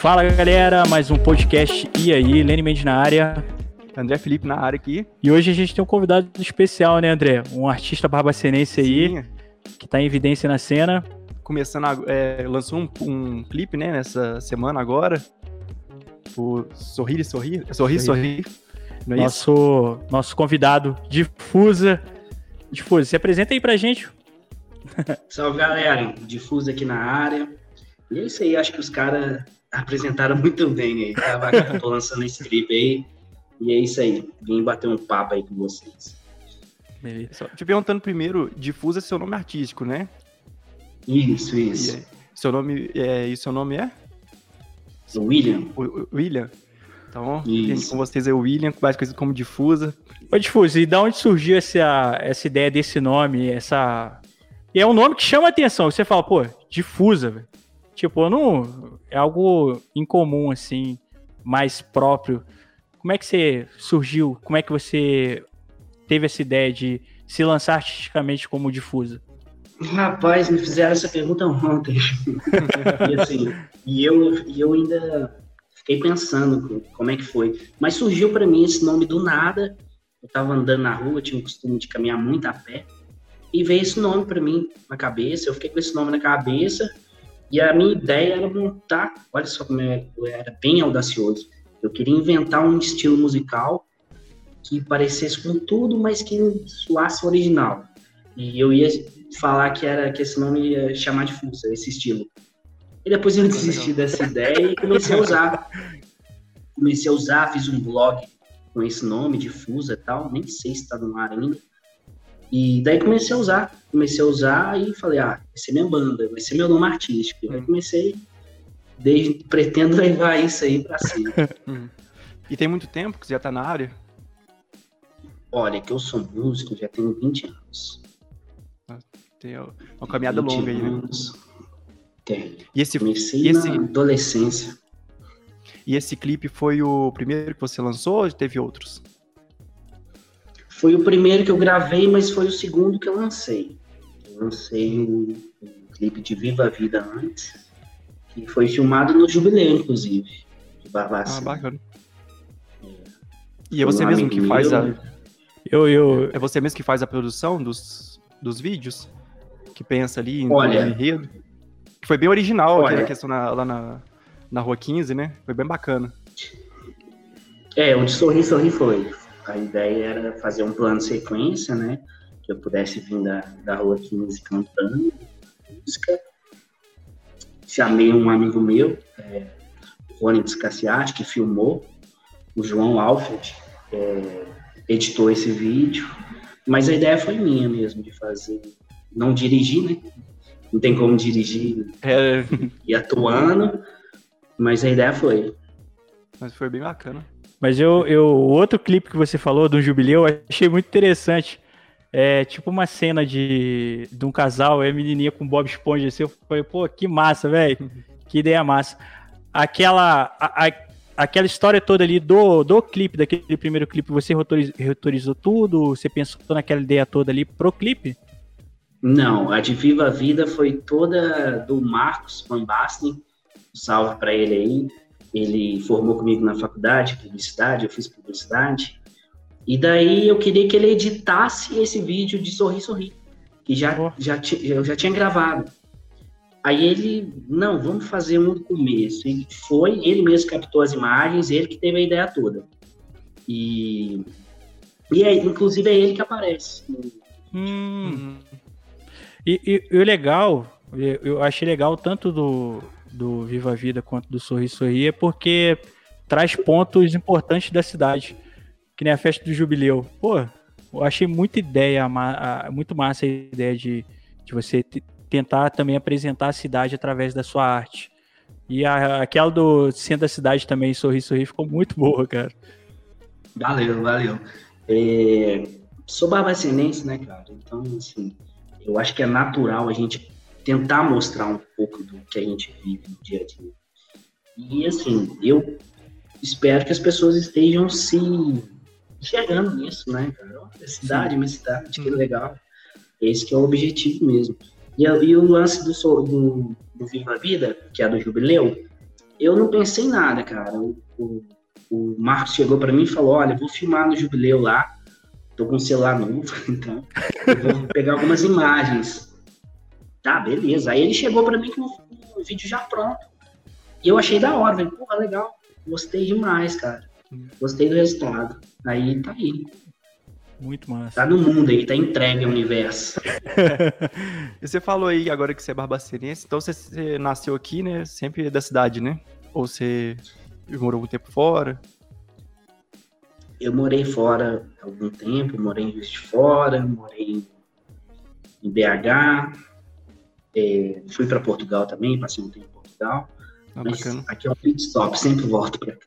Fala galera, mais um podcast E aí, Lenny Mendes na área. André Felipe na área aqui. E hoje a gente tem um convidado especial, né, André? Um artista barbacenense aí, Sim. que tá em evidência na cena. Começando, a, é, lançou um, um clipe, né, nessa semana agora. O Sorrir e Sorrir. Sorrir, Sorrir. É nosso, nosso convidado, Difusa. Difusa, se apresenta aí pra gente. Salve, galera. Difusa aqui na área. E é isso aí, acho que os caras apresentaram muito bem aí. Tava, tô lançando esse clipe aí. E é isso aí. Vim bater um papo aí com vocês. Beleza. Te perguntando primeiro, Difusa é seu nome artístico, né? Isso, isso. E, seu nome é, e seu nome é? William. O, William? Então, com vocês é o William, mais conhecido como Difusa. Ô, Difusa, e da onde surgiu essa, essa ideia desse nome, essa... E é um nome que chama atenção, você fala, pô, Difusa, velho. Tipo, não. É algo incomum, assim, mais próprio. Como é que você surgiu? Como é que você teve essa ideia de se lançar artisticamente como difusa? Rapaz, me fizeram essa pergunta ontem. e assim, e eu, e eu ainda fiquei pensando como é que foi. Mas surgiu para mim esse nome do nada. Eu tava andando na rua, tinha o costume de caminhar muito a pé. E veio esse nome para mim na cabeça. Eu fiquei com esse nome na cabeça. E a minha ideia era montar, olha só como eu era bem audacioso. Eu queria inventar um estilo musical que parecesse com tudo, mas que soasse original. E eu ia falar que era que esse nome ia chamar de Fusa, esse estilo. E depois eu desisti dessa ideia e comecei a usar. Comecei a usar, fiz um blog com esse nome, Difusa e tal, nem sei se está no ar ainda. E daí comecei a usar, comecei a usar e falei, ah, vai ser minha banda, vai ser meu nome artístico. E aí comecei, desde, pretendo levar isso aí pra cima. e tem muito tempo que você já tá na área? Olha, que eu sou músico, já tenho 20 anos. Ah, tem uma caminhada longa aí, né? Tem. E esse, Comecei e esse, na adolescência. E esse clipe foi o primeiro que você lançou ou teve outros? Foi o primeiro que eu gravei, mas foi o segundo que eu lancei. Eu lancei um, um clipe de Viva a Vida antes, que foi filmado no Jubileu, inclusive, de Barbacena. Ah, bacana. É. E é você mesmo que faz a... Eu, eu... É você mesmo que faz a produção dos, dos vídeos? Que pensa ali em Olha, enredo? Que foi bem original Olha, a questão na, lá na, na Rua 15, né? Foi bem bacana. É, o de Sorrir, Sorrir foi. A ideia era fazer um plano de sequência, né? Que eu pudesse vir da, da Rua 15 cantando música. Chamei um amigo meu, é, Rony Descassiati, que filmou. O João Alfred é, editou esse vídeo. Mas a ideia foi minha mesmo, de fazer. Não dirigir, né? Não tem como dirigir é. e atuando. Mas a ideia foi. Mas foi bem bacana. Mas eu, eu, o outro clipe que você falou do Jubileu, eu achei muito interessante. É tipo uma cena de, de um casal, é menininha com Bob Esponja, assim, eu falei, pô, que massa, velho. Que ideia massa. Aquela, a, a, aquela história toda ali do, do clipe, daquele primeiro clipe, você reutorizou tudo? Você pensou naquela ideia toda ali pro clipe? Não, a de Viva a Vida foi toda do Marcos Van Basten. salve para ele aí ele formou comigo na faculdade, publicidade, eu fiz publicidade. E daí eu queria que ele editasse esse vídeo de Sorri Sorri, que já, oh. já eu já tinha gravado. Aí ele, não, vamos fazer um do começo. Ele foi, ele mesmo captou as imagens, ele que teve a ideia toda. E, e é, inclusive é ele que aparece. Hum. E, e, e o legal, eu achei legal tanto do, do Viva a Vida quanto do Sorri Sorri é porque traz pontos importantes da cidade, que nem a festa do Jubileu. Pô, eu achei muita ideia, muito massa a ideia de, de você tentar também apresentar a cidade através da sua arte. E a, aquela do centro da cidade também, Sorri Sorri, ficou muito boa, cara. Valeu, valeu. É, sou barbacenense, né, cara? Então, assim, eu acho que é natural a gente tentar mostrar um pouco do que a gente vive no dia a dia. E assim, eu espero que as pessoas estejam se enxergando nisso, né, cara? Olha, cidade, minha cidade, que legal. Esse que é o objetivo mesmo. E, e o lance do, do, do Viva a Vida, que é do Jubileu, eu não pensei em nada, cara. O, o, o Marcos chegou para mim e falou: Olha, vou filmar no jubileu lá. Tô com um celular novo, então eu vou pegar algumas imagens. Tá, beleza. Aí ele chegou para mim com o vídeo já pronto. E eu achei da hora, velho. Porra, legal. Gostei demais, cara. Gostei do resultado. Aí tá aí. Muito massa. Tá no mundo aí, tá entregue ao universo. e você falou aí agora que você é barbaceirense, então você, você, nasceu aqui, né? Sempre da cidade, né? Ou você morou algum tempo fora? Eu morei fora algum tempo, morei em Juiz de Fora, morei em BH, é, fui para Portugal também, passei um tempo em Portugal. Ah, mas bacana. aqui é um pit stop, sempre volto para cá.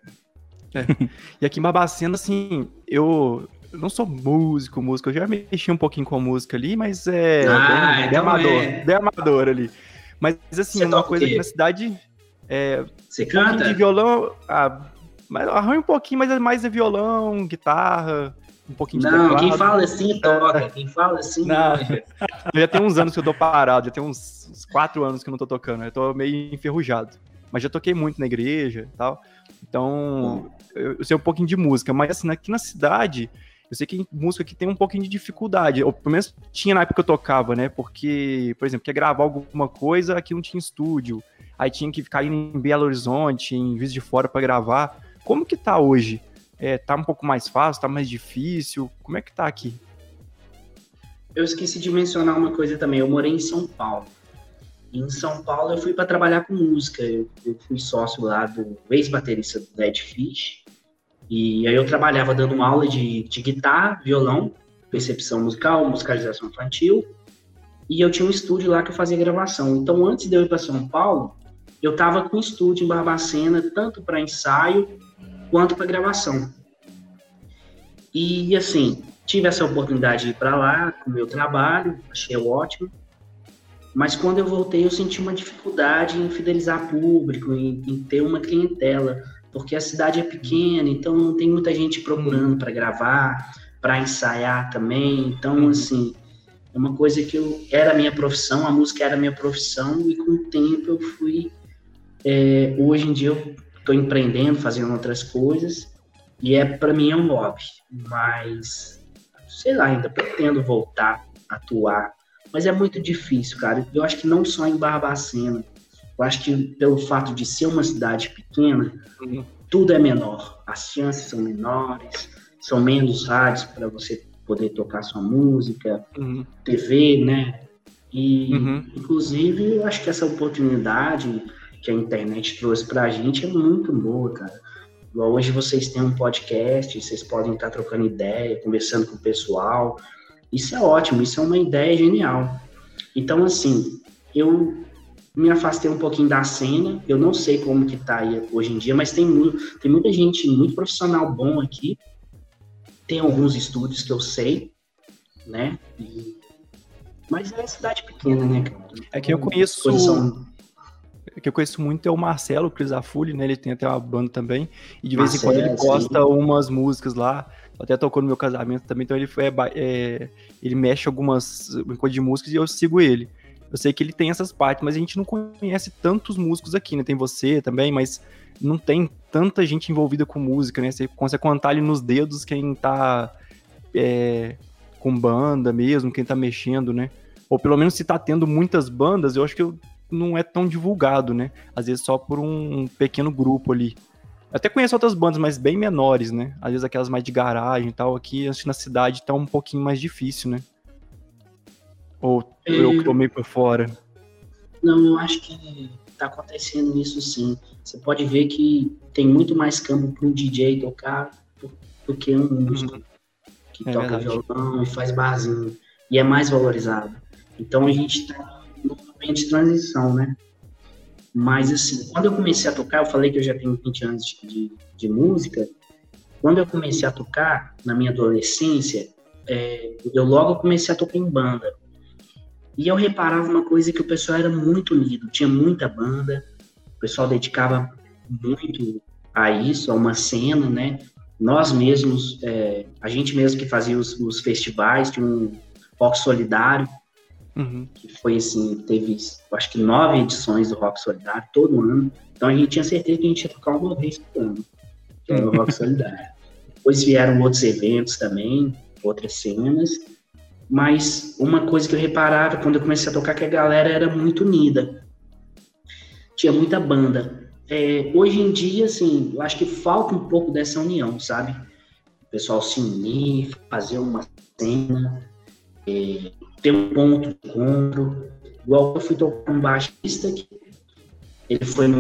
É. E aqui em Barbacena, assim, eu, não sou músico, músico. Eu já mexi um pouquinho com a música ali, mas é ah, bem, então bem amador. É. Bem amador ali. Mas, assim, Você uma coisa que na cidade. É, Você canta? De violão. Ah, mas arranho um pouquinho, mas é mais é violão, guitarra, um pouquinho de Não, quem fala assim toca. Quem fala assim. Não. Já tem uns anos que eu tô parado, já tem uns, uns quatro anos que eu não tô tocando. Eu tô meio enferrujado. Mas já toquei muito na igreja e tal. Então, eu, eu sei um pouquinho de música. Mas assim, aqui na cidade, eu sei que música que tem um pouquinho de dificuldade, ou pelo menos tinha na época que eu tocava, né? Porque, por exemplo, quer gravar alguma coisa, aqui não tinha estúdio, aí tinha que ficar indo em Belo Horizonte, em Viz de Fora para gravar. Como que tá hoje? É, tá um pouco mais fácil, tá mais difícil? Como é que tá aqui? Eu esqueci de mencionar uma coisa também. Eu morei em São Paulo. E em São Paulo eu fui para trabalhar com música. Eu, eu, fui sócio lá do ex-baterista do Dead Fish. E aí eu trabalhava dando uma aula de, de guitarra, violão, percepção musical, musicalização infantil. E eu tinha um estúdio lá que eu fazia gravação. Então, antes de eu ir para São Paulo, eu estava com estúdio em Barbacena, tanto para ensaio quanto para gravação. E assim, tive essa oportunidade de ir para lá com o meu trabalho, achei ótimo. Mas quando eu voltei, eu senti uma dificuldade em fidelizar público, em, em ter uma clientela porque a cidade é pequena, então não tem muita gente procurando para gravar, para ensaiar também. Então, uhum. assim, é uma coisa que eu era a minha profissão, a música era a minha profissão, e com o tempo eu fui. É, hoje em dia eu estou empreendendo, fazendo outras coisas, e é para mim é um hobby, mas sei lá, ainda pretendo voltar a atuar, mas é muito difícil, cara. Eu acho que não só em Barbacena, eu acho que pelo fato de ser uma cidade pequena, uhum. tudo é menor. As chances são menores, são menos rádios para você poder tocar sua música, uhum. TV, né? E, uhum. inclusive, eu acho que essa oportunidade que a internet trouxe para a gente é muito boa, cara. Hoje vocês têm um podcast, vocês podem estar trocando ideia, conversando com o pessoal. Isso é ótimo, isso é uma ideia genial. Então, assim, eu me afastei um pouquinho da cena. Eu não sei como que tá aí hoje em dia, mas tem, muito, tem muita gente, muito profissional bom aqui. Tem alguns estúdios que eu sei, né? E... Mas é cidade pequena, né, cara? É que eu então, conheço. Posição... Que eu conheço muito é o Marcelo Crisafulli, né? Ele tem até uma banda também. E de vez em quando ele posta sim. umas músicas lá. Até tocou no meu casamento também, então ele é, é ele mexe algumas coisas de músicas e eu sigo ele. Eu sei que ele tem essas partes, mas a gente não conhece tantos músicos aqui, né? Tem você também, mas não tem tanta gente envolvida com música, né? Você consegue contar ali nos dedos quem tá é, com banda mesmo, quem tá mexendo, né? Ou pelo menos se tá tendo muitas bandas, eu acho que não é tão divulgado, né? Às vezes só por um pequeno grupo ali. Eu até conheço outras bandas, mas bem menores, né? Às vezes aquelas mais de garagem e tal. Aqui, acho que na cidade tá um pouquinho mais difícil, né? Ou é... eu que tô meio por fora? Não, eu acho que tá acontecendo isso sim. Você pode ver que tem muito mais campo para um DJ tocar do que um músico uhum. que é toca verdade. violão e faz barzinho. E é mais valorizado. Então a gente está de transição, né? Mas assim, quando eu comecei a tocar, eu falei que eu já tenho 20 anos de, de, de música. Quando eu comecei a tocar, na minha adolescência, é, eu logo comecei a tocar em banda. E eu reparava uma coisa que o pessoal era muito unido, tinha muita banda, o pessoal dedicava muito a isso, a uma cena, né? Nós mesmos, é, a gente mesmo que fazia os, os festivais, tinha um rock solidário, uhum. que foi assim, teve acho que nove edições do rock solidário todo ano. Então a gente tinha certeza que a gente ia tocar uma vez por ano, que era o Rock Solidário. Depois vieram outros eventos também, outras cenas, mas uma coisa que eu reparava quando eu comecei a tocar é que a galera era muito unida. Tinha muita banda. É, hoje em dia, assim, eu acho que falta um pouco dessa união, sabe? O pessoal se unir, fazer uma cena, é, ter um ponto de encontro. Igual eu fui tocar um baixista que ele foi no,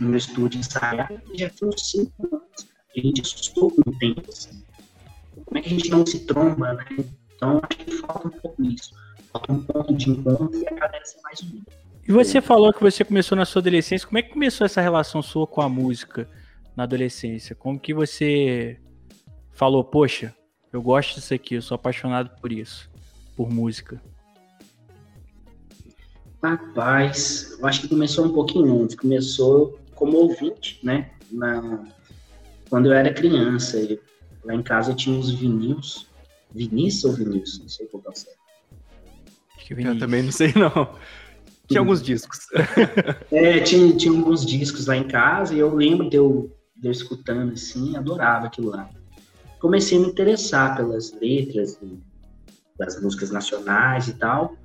no estúdio ensaiar já tem uns cinco anos. A gente assustou com o tempo, assim. Como é que a gente não se tromba, né? Então, acho que falta um pouco isso. Falta um ponto de encontro e a galera ser mais unida. E você falou que você começou na sua adolescência. Como é que começou essa relação sua com a música na adolescência? Como que você falou, poxa, eu gosto disso aqui, eu sou apaixonado por isso, por música? Rapaz, eu acho que começou um pouquinho antes. Começou como ouvinte, né? Na... Quando eu era criança. Lá em casa tinha uns vinil. Vinícius ou Vinícius? Não sei qual é o certo. Eu também não sei, não. Tinha alguns discos. é, tinha, tinha alguns discos lá em casa e eu lembro de eu, de eu escutando assim, adorava aquilo lá. Comecei a me interessar pelas letras das músicas nacionais e tal.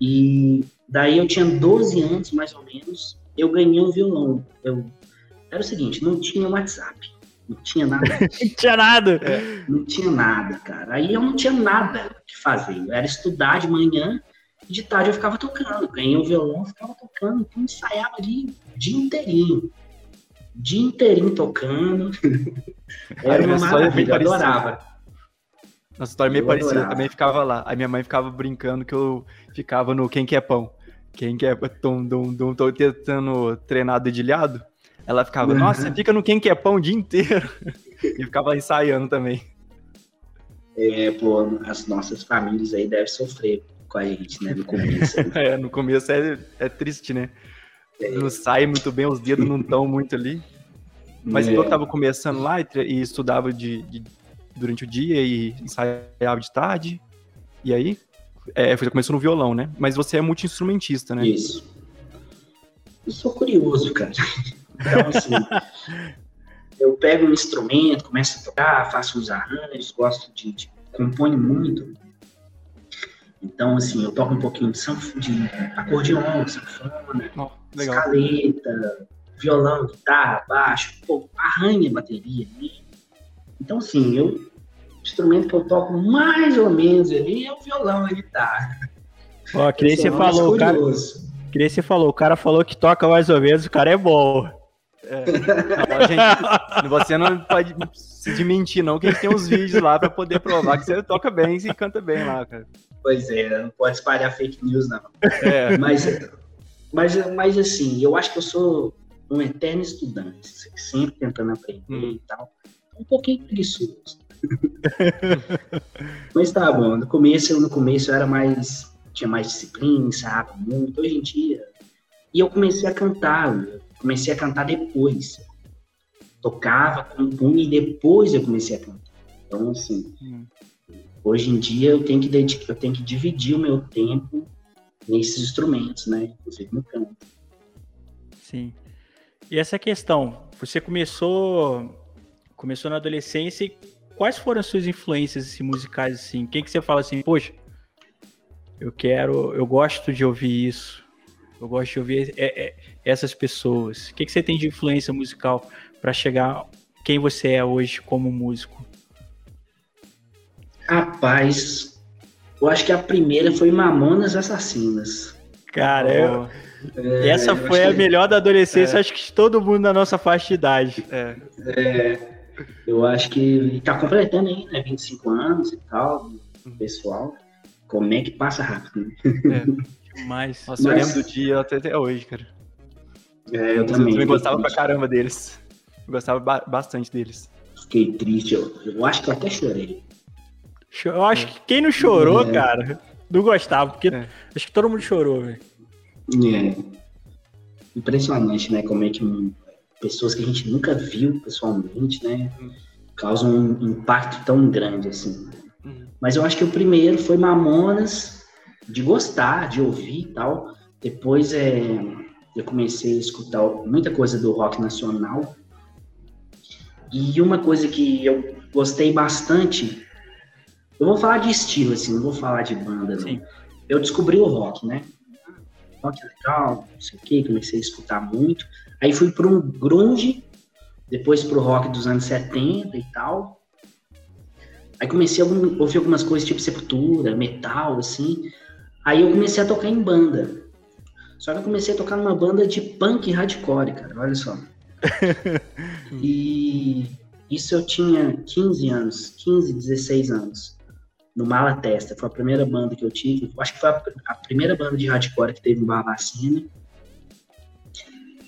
E daí eu tinha 12 anos, mais ou menos, eu ganhei um violão. Eu, era o seguinte, não tinha WhatsApp, não tinha nada. não tinha nada. É, não tinha nada, cara. Aí eu não tinha nada que fazer. Eu era estudar de manhã de tarde eu ficava tocando. Ganhei o violão, ficava tocando. Então ensaiava ali o dia inteirinho. Dia inteirinho tocando. Era uma maravilha, eu adorava. Nossa história é meio eu parecida, adorava. também ficava lá. Aí minha mãe ficava brincando que eu ficava no Quem Quer Pão. Quem quer dum, dum, tô tentando treinar dedilhado. Ela ficava, uhum. nossa, fica no Quem Quer Pão o dia inteiro. e ficava ensaiando também. É, pô, as nossas famílias aí devem sofrer com a gente, né? No começo. é, no começo é, é triste, né? É. Não sai muito bem, os dedos não estão muito ali. Mas é. eu estava começando lá e, e estudava de, de, durante o dia e ensaiava de tarde. E aí, é, você começou no violão, né? Mas você é multi-instrumentista, né? Isso. Eu sou curioso, cara. Então, assim, eu pego um instrumento, começo a tocar, faço uns arranjos, gosto de, de compõe muito. Então, assim, eu toco um pouquinho de, sanf... de acordeon, sanfona, oh, escaleta, violão, guitarra, baixo, pô, arranha bateria. Né? Então, assim, eu, instrumento que eu toco mais ou menos ali é o violão, a guitarra. Ó, que nem você falou, o cara, que nem você falou, o cara falou que toca mais ou menos, o cara é bom. É. Não, gente, você não pode se mentir, não, que a gente tem uns vídeos lá para poder provar que você toca bem e canta bem lá, cara. Pois é, não pode espalhar fake news, não. É. Mas, mas, mas, assim, eu acho que eu sou um eterno estudante, sempre tentando aprender hum. e tal. Um pouquinho preguiçoso. mas tá bom, no começo, no começo eu era mais. tinha mais disciplina, ensaiava muito. Hoje em dia. E eu comecei a cantar, comecei a cantar depois. Tocava, compunha e depois eu comecei a cantar. Então, assim, hum. Hoje em dia eu tenho que dedicar, eu tenho que dividir o meu tempo nesses instrumentos, né? Inclusive no canto. Sim. E essa questão, você começou começou na adolescência e quais foram as suas influências assim, musicais assim? Quem que você fala assim, poxa, eu quero, eu gosto de ouvir isso, eu gosto de ouvir é, é, essas pessoas. O que, que você tem de influência musical para chegar quem você é hoje como músico? Rapaz, eu acho que a primeira foi Mamonas Assassinas. Cara, eu, é, essa foi a que... melhor da adolescência, é. acho que de todo mundo na nossa faixa de idade. É. é eu acho que tá completando aí, né? 25 anos e tal, pessoal. Como é que passa rápido, né? É, mas, Nossa, Mas... eu lembro do dia até, até hoje, cara. É, eu, eu também. Eu gostava pra caramba deles. Eu gostava ba bastante deles. Fiquei triste, eu, eu acho que eu até chorei. Eu acho que quem não chorou, é. cara, não gostava, porque é. acho que todo mundo chorou, velho. É. Impressionante, né? Como é que pessoas que a gente nunca viu pessoalmente, né? Causam um impacto tão grande assim. Uhum. Mas eu acho que o primeiro foi Mamonas, de gostar, de ouvir e tal. Depois é eu comecei a escutar muita coisa do rock nacional. E uma coisa que eu gostei bastante, eu vou falar de estilo, assim, não vou falar de banda, não. Eu descobri o rock, né? Rock é legal, não sei o que, comecei a escutar muito. Aí fui para um grunge, depois pro rock dos anos 70 e tal. Aí comecei a ouvir algumas coisas tipo Sepultura, metal, assim. Aí eu comecei a tocar em banda. Só que eu comecei a tocar numa banda de punk hardcore, cara, olha só. e isso eu tinha 15 anos, 15, 16 anos, no Mala Testa. Foi a primeira banda que eu tive, acho que foi a, a primeira banda de hardcore que teve em Barbacena.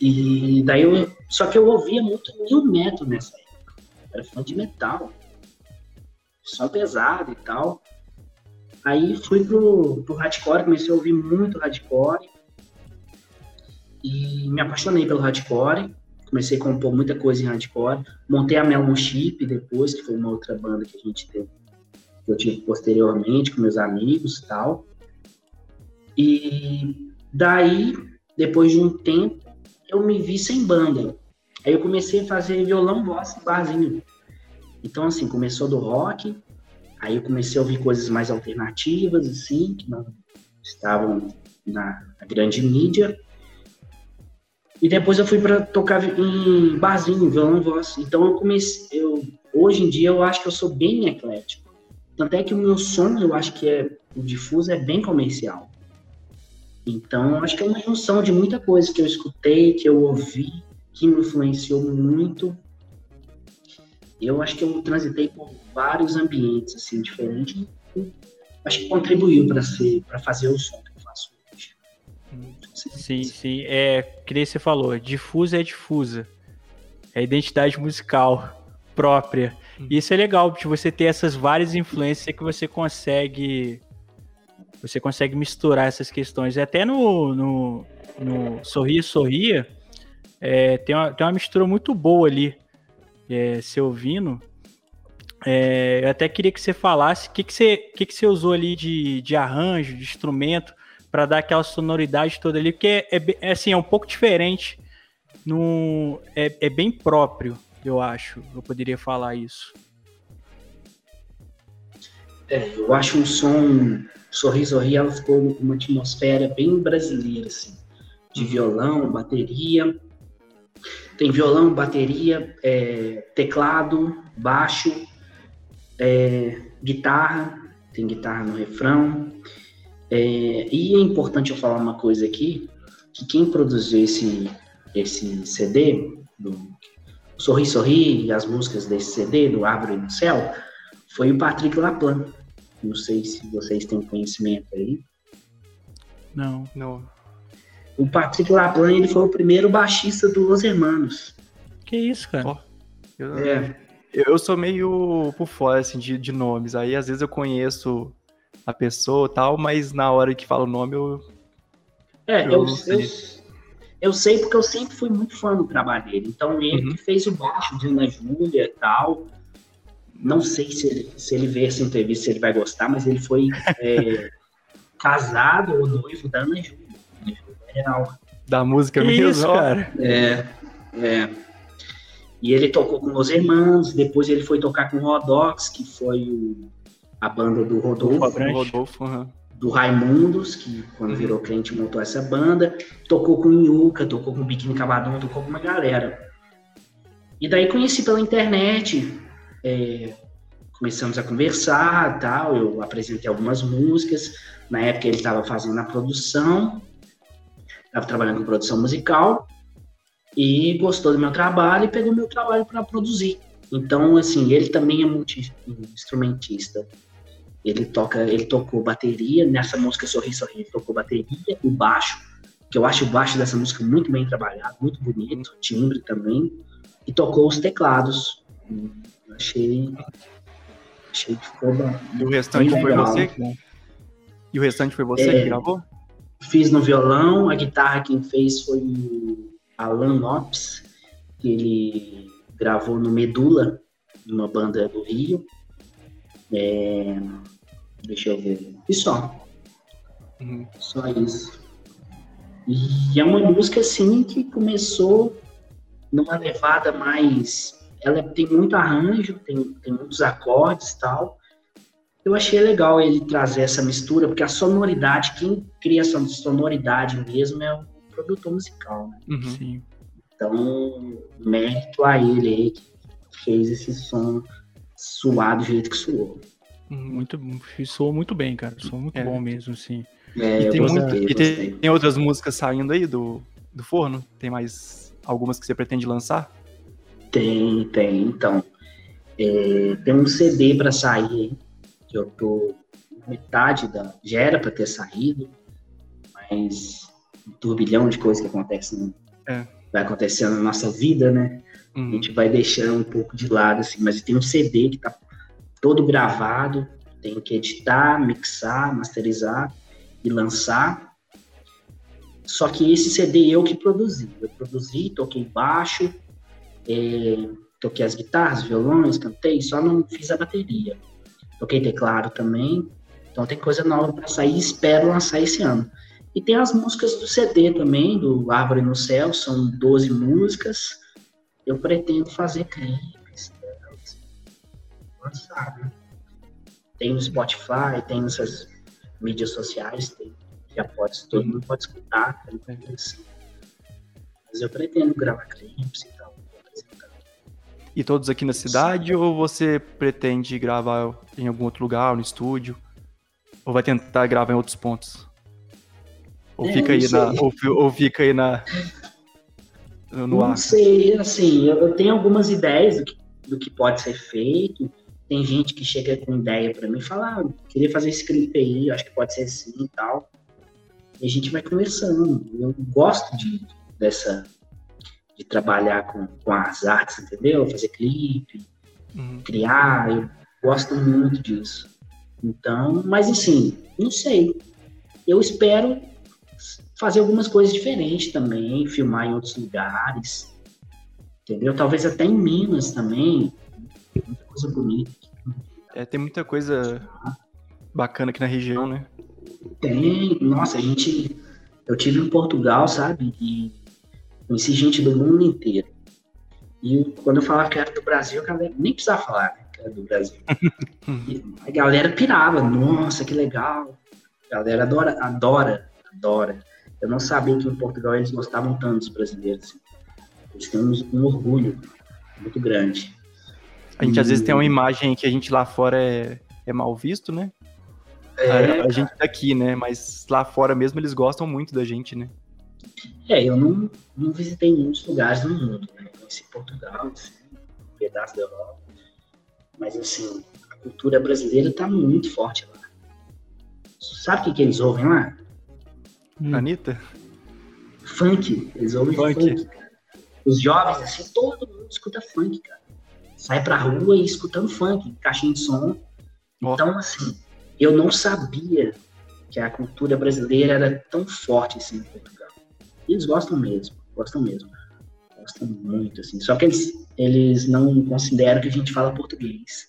E daí eu. Só que eu ouvia muito new metal nessa época. era fã de metal. Só pesado e tal. Aí fui pro, pro hardcore, comecei a ouvir muito hardcore. E me apaixonei pelo hardcore. Comecei a compor muita coisa em hardcore. Montei a Melon Chip depois, que foi uma outra banda que a gente teve, que eu tive posteriormente com meus amigos e tal. E daí, depois de um tempo, eu me vi sem banda. Aí eu comecei a fazer violão, voz e barzinho. Então, assim, começou do rock, aí eu comecei a ouvir coisas mais alternativas, assim, que não estavam na, na grande mídia. E depois eu fui para tocar em barzinho, violão voz. Então eu comecei, eu, hoje em dia eu acho que eu sou bem eclético. Tanto é que o meu som, eu acho que é, o difuso é bem comercial. Então eu acho que é uma junção de muita coisa que eu escutei, que eu ouvi, que me influenciou muito. Eu acho que eu transitei por vários ambientes assim diferentes. Acho que contribuiu para ser, para fazer o som Sim, sim. É, que nem você falou, difusa é difusa. É identidade musical própria. Hum. E isso é legal, de você ter essas várias influências que você consegue. Você consegue misturar essas questões. Até no, no, no Sorria Sorria, é, tem, uma, tem uma mistura muito boa ali. É, se ouvindo. É, eu até queria que você falasse o que, que, você, que, que você usou ali de, de arranjo, de instrumento, para dar aquela sonoridade toda ali, porque é, é, é, assim, é um pouco diferente, no, é, é bem próprio, eu acho, eu poderia falar isso. É, eu acho um som, Sorriso Rio, ficou uma atmosfera bem brasileira, assim, de violão, bateria, tem violão, bateria, é, teclado, baixo, é, guitarra, tem guitarra no refrão, é, e é importante eu falar uma coisa aqui, que quem produziu esse, esse CD, do Sorri Sorri, e as músicas desse CD, do Árvore no Céu, foi o Patrick Laplan. Não sei se vocês têm conhecimento aí. Não, não. O Patrick Laplan, ele foi o primeiro baixista do Los Hermanos. Que isso, cara? Oh, eu, é. eu sou meio por fora, assim, de, de nomes. Aí, às vezes, eu conheço a pessoa tal, mas na hora que fala o nome eu. É, eu, eu, sei. Eu, eu, sei porque eu sempre fui muito fã do trabalho dele. Então ele uhum. fez o baixo de Ana Júlia e tal. Não sei se ele, se ele vê essa entrevista, se ele vai gostar, mas ele foi é, casado ou noivo da Ana Júlia. Real. Da música mesmo, Isso, cara. É, é. E ele tocou com os irmãos, depois ele foi tocar com o Rodox, que foi o a banda do Rodolfo, do, Rodolfo uhum. do Raimundos, que quando virou crente montou essa banda, tocou com o Inhuca, tocou com o Biquíni Cavadão, tocou com uma galera. E daí conheci pela internet, é, começamos a conversar tal, eu apresentei algumas músicas, na época ele estava fazendo a produção, estava trabalhando com produção musical, e gostou do meu trabalho e pegou meu trabalho para produzir. Então, assim, ele também é multi-instrumentista. Ele toca, ele tocou bateria nessa música Sorri Sorri, ele tocou bateria, o baixo, que eu acho o baixo dessa música muito bem trabalhado, muito bonito, timbre também, e tocou os teclados. Achei achei que ficou E o restante foi legal, você? Né? E o restante foi você é, que gravou? Fiz no violão, a guitarra quem fez foi o Alan Lopes, que ele gravou no Medula, uma banda do Rio. É, deixa eu ver. E só. Uhum. Só isso. E é uma música, assim, que começou numa levada mais... Ela tem muito arranjo, tem, tem muitos acordes e tal. Eu achei legal ele trazer essa mistura, porque a sonoridade, quem cria essa sonoridade mesmo é o produtor musical, né? Uhum. Sim. Então, mérito a ele aí que fez esse som suar do jeito que suou. Muito, soou muito bem, cara. Soou muito é. bom mesmo, sim. É, e tem, muito, e tem, tem, outras músicas saindo aí do, do forno? Tem mais algumas que você pretende lançar? Tem, tem. Então, é, tem um CD para sair que eu tô metade da. Já era para ter saído, mas um turbilhão de coisas que acontecem, é. vai acontecendo na nossa vida, né? Uhum. A gente vai deixando um pouco de lado, assim, mas tem um CD que tá todo gravado, tem que editar, mixar, masterizar e lançar. Só que esse CD eu que produzi. Eu produzi, toquei baixo, é, toquei as guitarras, violões, cantei, só não fiz a bateria. Toquei teclado também. Então tem coisa nova para sair, espero lançar esse ano. E tem as músicas do CD também, do Árvore no Céu, são 12 músicas. Eu pretendo fazer clipes, lançar, né? Tem no Spotify, tem nessas mídias sociais, tem, já pode, todo mundo pode escutar, tá Mas eu pretendo gravar clipes e. E todos aqui na cidade ou você pretende gravar em algum outro lugar, no estúdio? Ou vai tentar gravar em outros pontos? Ou é, fica aí na. Ou, ou, fica aí na. No não ar? sei, assim, eu tenho algumas ideias do que, do que pode ser feito. Tem gente que chega com ideia para mim e fala, ah, queria fazer esse clipe aí, acho que pode ser assim e tal. E a gente vai conversando. Eu gosto de, dessa, de trabalhar com, com as artes, entendeu? Fazer clipe, uhum. criar, eu gosto muito disso. Então, mas assim, não sei. Eu espero fazer algumas coisas diferentes também, filmar em outros lugares, entendeu? Talvez até em Minas também, muita coisa bonita. É, tem muita coisa bacana aqui na região, né? Tem, nossa, a gente, eu tive em Portugal, sabe? E Conheci gente do mundo inteiro. E quando eu falava que era do Brasil, a galera nem precisava falar né, que era do Brasil. a galera pirava, nossa, que legal. A galera adora, adora, adora. Eu não sabia que em Portugal eles gostavam tanto dos brasileiros. Assim. Eles têm um, um orgulho muito grande. A gente e... às vezes tem uma imagem que a gente lá fora é, é mal visto, né? É, a, a gente daqui, né? Mas lá fora mesmo eles gostam muito da gente, né? É, eu não, não visitei muitos lugares no mundo, né? Conheci Portugal, assim, um pedaço da Europa. Mas, assim, a cultura brasileira está muito forte lá. Sabe o que, que eles ouvem lá? Hum. Anitta? Funk. Eles ouvem funk. funk Os jovens, assim, todo mundo escuta funk, cara. Sai pra rua e escutando funk, caixinha de som. Oh. Então, assim, eu não sabia que a cultura brasileira era tão forte assim em Portugal. Eles gostam mesmo, gostam mesmo. Gostam muito, assim. Só que eles, eles não consideram que a gente fala português.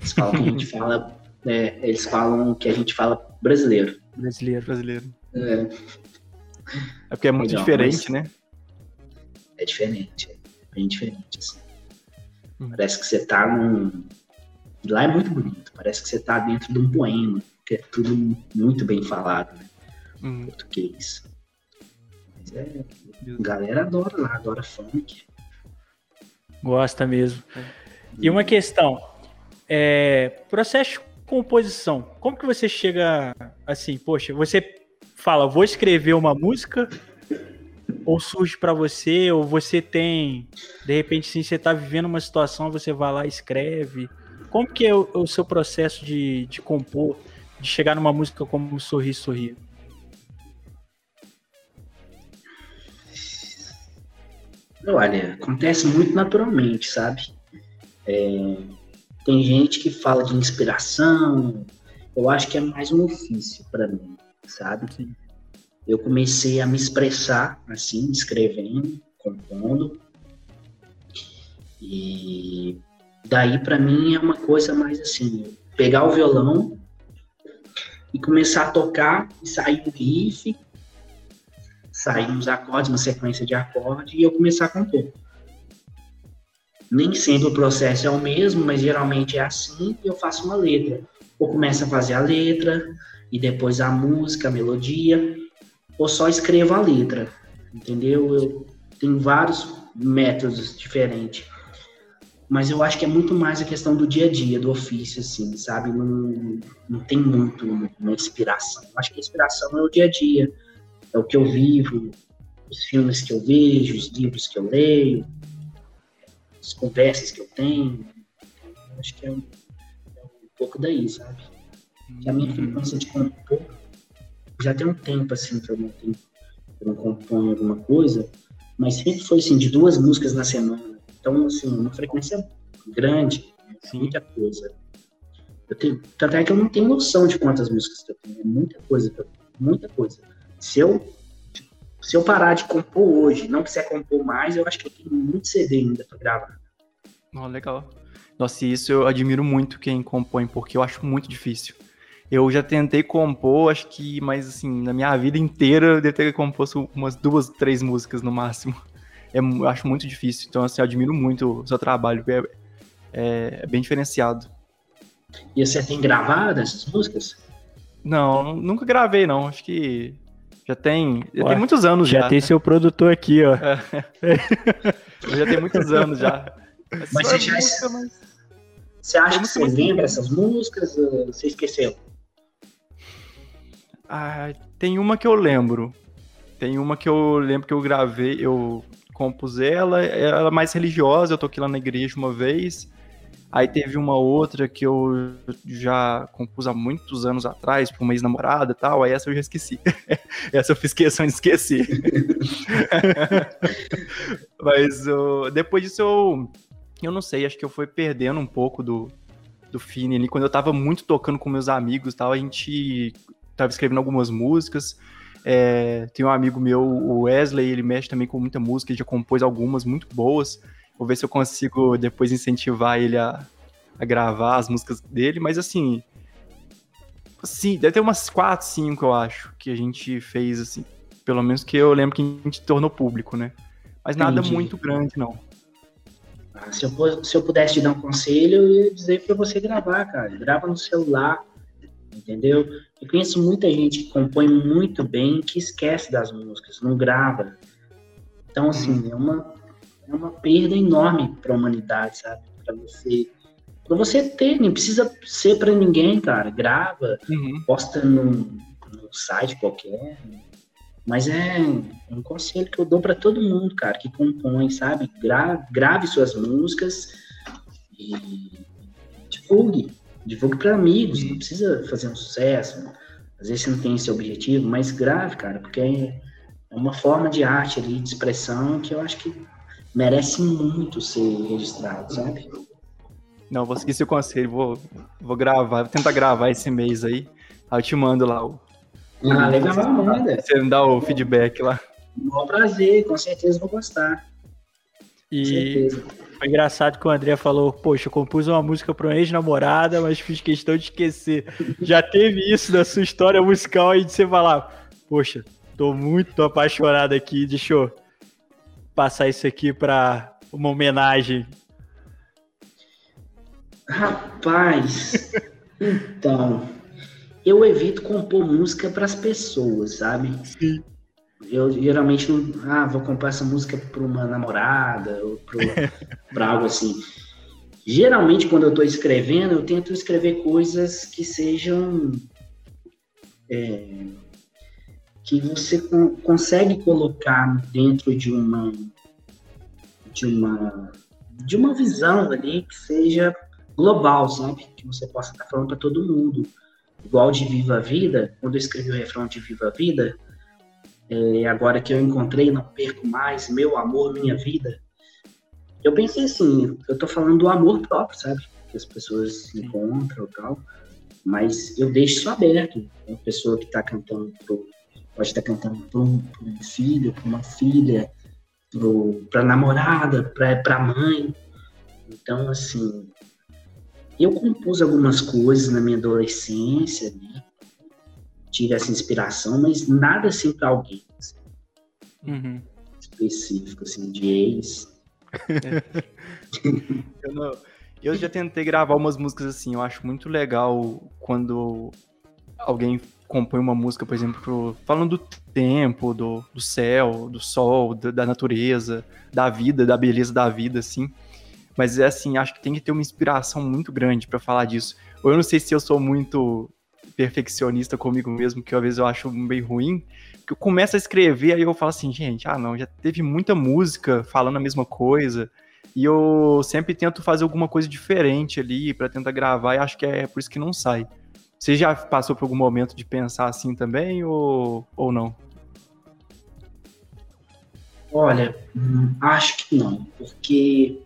Eles falam que a gente fala. É, eles falam que a gente fala brasileiro. Brasileiro, brasileiro. É, é porque é muito Legal, diferente, né? É diferente, é bem diferente, assim. Hum. Parece que você tá num. Lá é muito bonito, parece que você tá dentro de um poema, que é tudo muito bem falado, né? Hum. Português. A galera adora lá, adora funk. Gosta mesmo. E uma questão, é, processo de composição, como que você chega assim, poxa, você fala, vou escrever uma música, ou surge para você, ou você tem, de repente, sim, você está vivendo uma situação, você vai lá e escreve. Como que é o, o seu processo de, de compor, de chegar numa música como Sorrir, Sorrir? Olha, acontece muito naturalmente, sabe? É, tem gente que fala de inspiração, eu acho que é mais um ofício para mim, sabe? Sim. Eu comecei a me expressar assim, escrevendo, compondo, e daí para mim é uma coisa mais assim, pegar o violão e começar a tocar e sair do riff sair uns acordes, uma sequência de acordes e eu começar a compor. Nem sempre o processo é o mesmo, mas geralmente é assim e eu faço uma letra. Ou começo a fazer a letra e depois a música, a melodia, ou só escrevo a letra, entendeu? Eu tenho vários métodos diferentes. Mas eu acho que é muito mais a questão do dia a dia, do ofício, assim, sabe? Não, não tem muito uma inspiração. Eu acho que a inspiração é o dia a dia, é o que eu vivo, os filmes que eu vejo, os livros que eu leio, as conversas que eu tenho. Eu acho que é um, é um pouco daí, sabe? Que a minha frequência de compor já tem um tempo, assim, que eu não tenho, eu não componho alguma coisa, mas sempre foi, assim, de duas músicas na semana então, assim, uma frequência grande, Sim. muita coisa. Eu tenho, tanto é que eu não tenho noção de quantas músicas que eu tenho, é muita coisa, muita coisa. Se eu, se eu parar de compor hoje, não quiser compor mais, eu acho que eu tenho muito CD ainda para gravar. Oh, legal. Nossa, isso eu admiro muito quem compõe, porque eu acho muito difícil. Eu já tentei compor, acho que, mas assim, na minha vida inteira eu devo ter composto umas duas, três músicas no máximo é, eu acho muito difícil. Então, assim, eu admiro muito o seu trabalho, é, é, é bem diferenciado. E você tem gravado essas músicas? Não, nunca gravei, não. Acho que já tem, já Ué, tem muitos anos já. Já tem seu produtor aqui, ó. É. já tem muitos anos já. Mas, mas você já... Música, mas... Você acha que você lembra essas músicas? Você esqueceu? Ah, tem uma que eu lembro. Tem uma que eu lembro que eu gravei, eu compus ela, ela é mais religiosa, eu toquei lá na igreja uma vez. Aí teve uma outra que eu já compus há muitos anos atrás, para uma ex-namorada e tal, aí essa eu já esqueci. essa eu fiz questão de esquecer. Mas uh, depois disso eu, eu não sei, acho que eu fui perdendo um pouco do, do feeling ali. Quando eu tava muito tocando com meus amigos tal, a gente tava escrevendo algumas músicas. É, tem um amigo meu, o Wesley, ele mexe também com muita música, ele já compôs algumas muito boas. Vou ver se eu consigo depois incentivar ele a, a gravar as músicas dele, mas assim. Sim, deve ter umas quatro, cinco, eu acho, que a gente fez, assim. Pelo menos que eu lembro que a gente tornou público, né? Mas nada Entendi. muito grande, não. Se, eu, se eu pudesse te dar um conselho, eu ia dizer para você gravar, cara. Grava no celular, entendeu? Eu conheço muita gente que compõe muito bem, que esquece das músicas, não grava. Então, assim, é uma, é uma perda enorme para a humanidade, sabe? Para você, para você ter, nem precisa ser para ninguém, cara. Grava, uhum. posta num, num site qualquer. Mas é um conselho que eu dou para todo mundo, cara, que compõe, sabe? Gra grave suas músicas e divulgue divulgue para amigos, não precisa fazer um sucesso. Às vezes você não tem esse objetivo, mas grave, cara, porque é uma forma de arte ali, de expressão, que eu acho que merece muito ser registrado, sabe? Não, vou seguir seu conselho, vou, vou gravar, vou tentar gravar esse mês aí. Aí eu te mando lá o. Ah, legal, manda. Você me dá o feedback lá. Um prazer, com certeza vou gostar. E foi engraçado que o André falou: Poxa, eu compus uma música para uma ex-namorada, mas fiz questão de esquecer. Já teve isso na sua história musical aí de você falar: Poxa, tô muito apaixonado aqui, deixa eu passar isso aqui para uma homenagem. Rapaz, então, eu evito compor música para as pessoas, sabe? Sim. Eu geralmente não. Ah, vou comprar essa música para uma namorada ou para algo assim. Geralmente, quando eu estou escrevendo, eu tento escrever coisas que sejam. É, que você consegue colocar dentro de uma. de uma. de uma visão ali que seja global, sabe? Que você possa estar falando para todo mundo. Igual de Viva a Vida, quando eu escrevi o refrão de Viva a Vida, é, agora que eu encontrei, não perco mais, meu amor, minha vida. Eu pensei assim, eu tô falando do amor próprio, sabe? Que as pessoas se encontram e tal, mas eu deixo isso aberto. Uma pessoa que tá cantando pro, pode estar cantando para um, um, filho, para uma filha, para namorada, para mãe. Então, assim, eu compus algumas coisas na minha adolescência, né? tive essa inspiração, mas nada assim para alguém. Assim. uhum. específico, assim, de ex. eu, não, eu já tentei gravar umas músicas assim, eu acho muito legal quando alguém compõe uma música, por exemplo, falando do tempo, do, do céu, do sol, da, natureza, da vida, da beleza da vida, assim. Mas é assim, acho que tem que ter uma inspiração muito grande para falar disso. Ou eu não sei se eu sou muito perfeccionista comigo mesmo, que às vezes eu acho bem ruim, que eu começo a escrever, aí eu falo assim, gente, ah não, já teve muita música falando a mesma coisa, e eu sempre tento fazer alguma coisa diferente ali para tentar gravar, e acho que é por isso que não sai. Você já passou por algum momento de pensar assim também, ou, ou não? Olha, acho que não, porque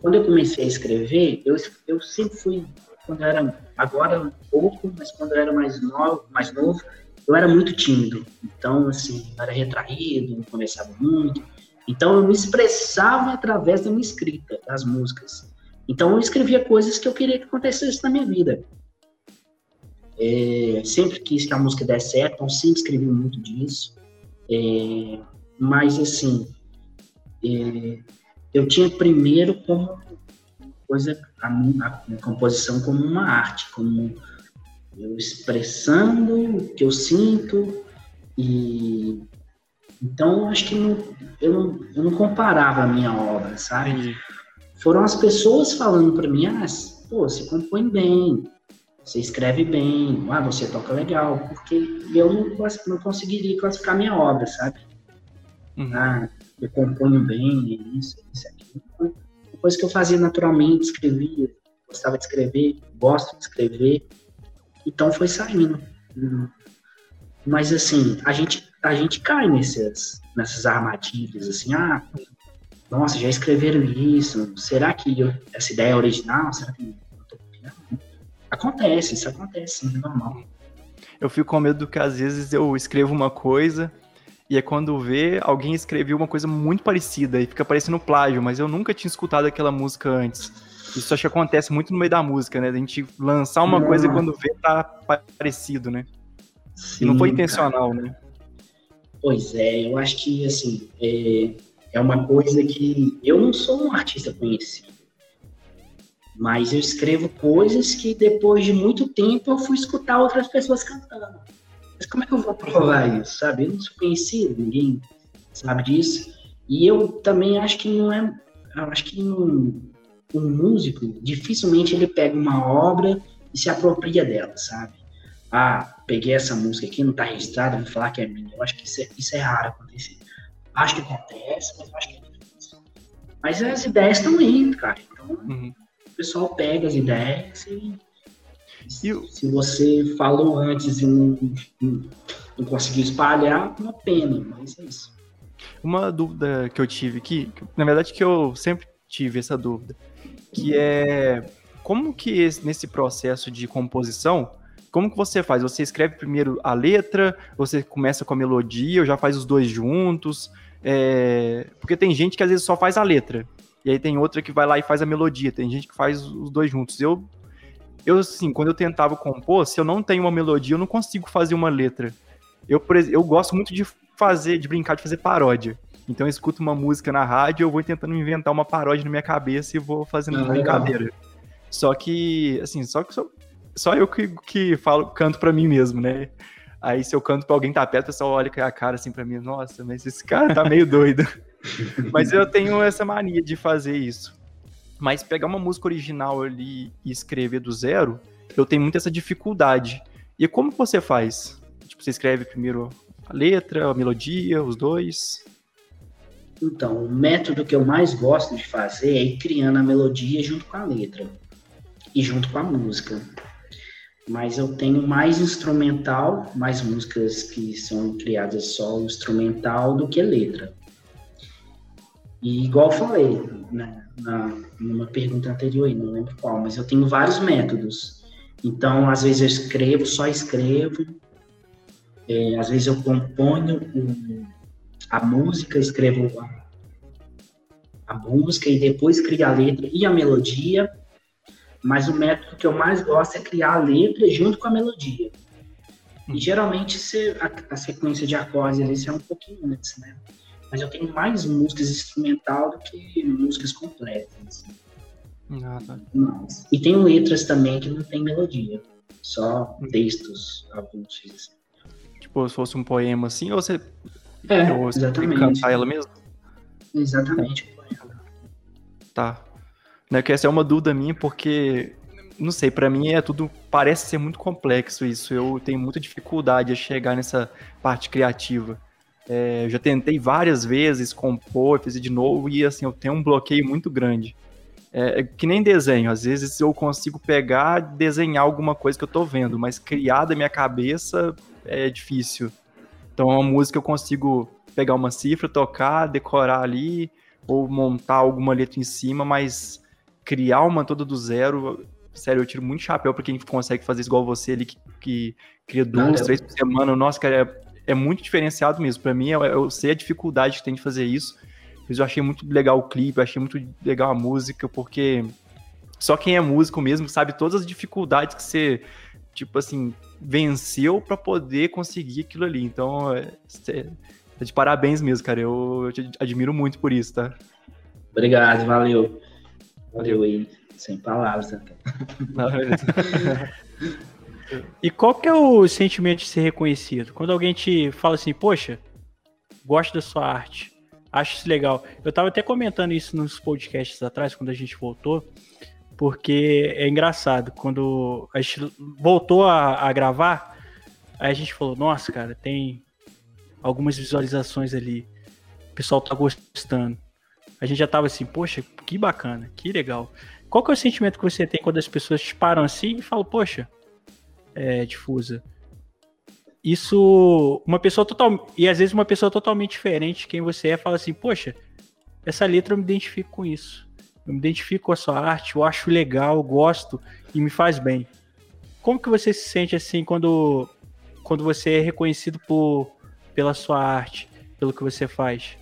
quando eu comecei a escrever, eu, eu sempre fui, quando eu era, agora um pouco, mas quando eu era mais novo, mais novo eu era muito tímido. Então, assim, eu era retraído, não conversava muito. Então, eu me expressava através da minha escrita, das músicas. Então, eu escrevia coisas que eu queria que acontecesse na minha vida. É, sempre quis que a música desse certo, então sempre escrevi muito disso. É, mas, assim, é, eu tinha primeiro como coisa, a, a, a composição como uma arte, como eu expressando o que eu sinto e então acho que não, eu, não, eu não comparava a minha obra, sabe? Foram as pessoas falando para mim, ah, pô, você compõe bem, você escreve bem, ah, você toca legal, porque eu não, não conseguiria classificar minha obra, sabe? Uhum. Ah, eu componho bem, isso, isso, aquilo. Coisa que eu fazia naturalmente, escrevia, gostava de escrever, gosto de escrever, então foi saindo. Mas assim, a gente, a gente cai nessas, nessas armadilhas, assim, ah, nossa, já escreveram isso, será que eu, essa ideia é original? Será que Acontece, isso acontece, é normal. Eu fico com medo que às vezes eu escrevo uma coisa e é quando vê, alguém escreveu uma coisa muito parecida e fica parecendo plágio, mas eu nunca tinha escutado aquela música antes. Isso acho que acontece muito no meio da música, né? A gente lançar uma não. coisa e quando vê tá parecido, né? Sim, e não foi intencional, cara. né? Pois é, eu acho que, assim, é, é uma coisa que... Eu não sou um artista conhecido, mas eu escrevo coisas que depois de muito tempo eu fui escutar outras pessoas cantando. Mas como é que eu vou provar isso, sabe? Eu não sou conhecido, ninguém sabe disso. E eu também acho que não é... Acho que não um músico, dificilmente ele pega uma obra e se apropria dela, sabe? Ah, peguei essa música aqui, não tá registrada, vou falar que é minha. Eu acho que isso é, isso é raro acontecer. Acho que acontece, mas acho que é difícil. Mas as ideias estão indo, cara. Então, uhum. O pessoal pega as ideias e. se você falou antes e não, não conseguiu espalhar, uma pena, mas é isso. Uma dúvida que eu tive aqui, na verdade que eu sempre tive essa dúvida que é como que nesse processo de composição, como que você faz? Você escreve primeiro a letra, você começa com a melodia, ou já faz os dois juntos? É... Porque tem gente que às vezes só faz a letra, e aí tem outra que vai lá e faz a melodia, tem gente que faz os dois juntos. Eu, eu assim, quando eu tentava compor, se eu não tenho uma melodia, eu não consigo fazer uma letra. Eu, eu gosto muito de fazer, de brincar, de fazer paródia. Então eu escuto uma música na rádio, eu vou tentando inventar uma paródia na minha cabeça e vou fazendo uma brincadeira. Só que, assim, só que só, só eu que, que falo, canto para mim mesmo, né? Aí se eu canto pra alguém que tá perto, o pessoal olha com a cara assim pra mim, nossa, mas esse cara tá meio doido. mas eu tenho essa mania de fazer isso. Mas pegar uma música original ali e escrever do zero, eu tenho muito essa dificuldade. E como você faz? Tipo, você escreve primeiro a letra, a melodia, os dois? Então, o método que eu mais gosto de fazer é ir criando a melodia junto com a letra e junto com a música. Mas eu tenho mais instrumental, mais músicas que são criadas só instrumental do que letra. E igual eu falei né, na, numa pergunta anterior, não lembro qual, mas eu tenho vários métodos. Então, às vezes eu escrevo, só escrevo. É, às vezes eu componho a música, escrevo a, a música e depois crio a letra e a melodia. Mas o método que eu mais gosto é criar a letra junto com a melodia. E geralmente se, a, a, sequência de acordes ali é um pouquinho antes, né? Mas eu tenho mais músicas instrumental do que músicas completas. Assim. Ah, tá. Mas, e tem letras também que não tem melodia, só textos avulsos. Tipo, se fosse um poema assim, ou você, é, ou você exatamente. cantar ela mesmo? Exatamente, Tá. Né, que essa é uma dúvida minha, porque não sei, para mim é tudo parece ser muito complexo isso. Eu tenho muita dificuldade a chegar nessa parte criativa. É, eu já tentei várias vezes compor, fiz de novo e assim eu tenho um bloqueio muito grande. É, é, que nem desenho, às vezes eu consigo pegar, desenhar alguma coisa que eu tô vendo, mas criar da minha cabeça é difícil. Então, uma música eu consigo pegar uma cifra, tocar, decorar ali, ou montar alguma letra em cima, mas criar uma toda do zero, sério, eu tiro muito chapéu pra quem consegue fazer isso igual você ali, que, que cria duas, três por semana. Nossa, cara, é, muito diferenciado mesmo. Para mim, eu, eu, sei a dificuldade que tem de fazer isso. Mas eu achei muito legal o clipe, eu achei muito legal a música, porque só quem é músico mesmo sabe todas as dificuldades que você, tipo assim, venceu para poder conseguir aquilo ali. Então, é, é de parabéns mesmo, cara. Eu, eu te admiro muito por isso, tá? Obrigado, valeu. Valeu aí. Sem palavras. Né? e qual que é o sentimento de ser reconhecido? Quando alguém te fala assim, poxa, gosto da sua arte, acho isso legal. Eu tava até comentando isso nos podcasts atrás, quando a gente voltou, porque é engraçado, quando a gente voltou a, a gravar, aí a gente falou, nossa, cara, tem algumas visualizações ali, o pessoal tá gostando. A gente já tava assim, poxa, que bacana, que legal. Qual que é o sentimento que você tem quando as pessoas te param assim e falam, poxa, é, difusa, isso, uma pessoa total e às vezes uma pessoa totalmente diferente de quem você é fala assim, poxa, essa letra eu me identifico com isso, eu me identifico com a sua arte, eu acho legal, eu gosto e me faz bem. Como que você se sente assim quando, quando você é reconhecido por, pela sua arte, pelo que você faz?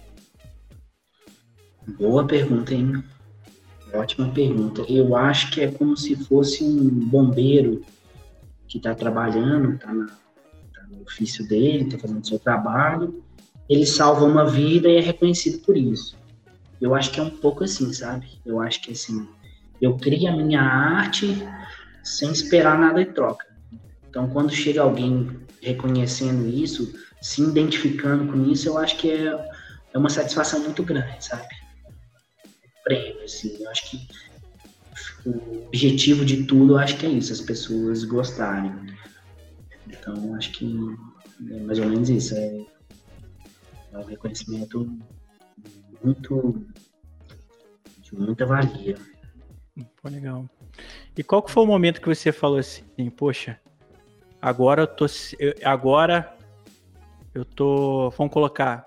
Boa pergunta, hein? Ótima pergunta. Eu acho que é como se fosse um bombeiro que está trabalhando, está tá no ofício dele, está fazendo seu trabalho. Ele salva uma vida e é reconhecido por isso. Eu acho que é um pouco assim, sabe? Eu acho que assim, eu crio a minha arte sem esperar nada em troca. Então, quando chega alguém reconhecendo isso, se identificando com isso, eu acho que é, é uma satisfação muito grande, sabe? prêmio, assim. Eu acho que o objetivo de tudo, eu acho que é isso, as pessoas gostarem. Então, acho que é mais ou menos isso. É, é um reconhecimento muito de muita valia. Pô, legal. E qual que foi o momento que você falou assim, poxa, agora eu tô agora eu tô, vamos colocar,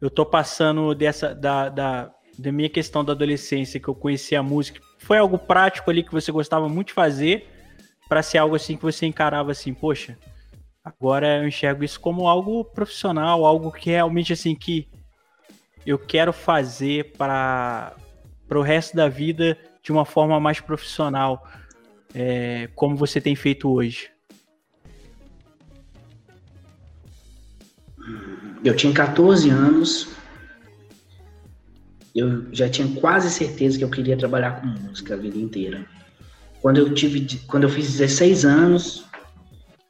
eu tô passando dessa da, da da minha questão da adolescência, que eu conheci a música, foi algo prático ali que você gostava muito de fazer, para ser algo assim que você encarava assim, poxa, agora eu enxergo isso como algo profissional, algo que realmente assim que eu quero fazer para o resto da vida de uma forma mais profissional, é, como você tem feito hoje. Eu tinha 14 anos, eu já tinha quase certeza que eu queria trabalhar com música a vida inteira. Quando eu tive, quando eu fiz 16 anos,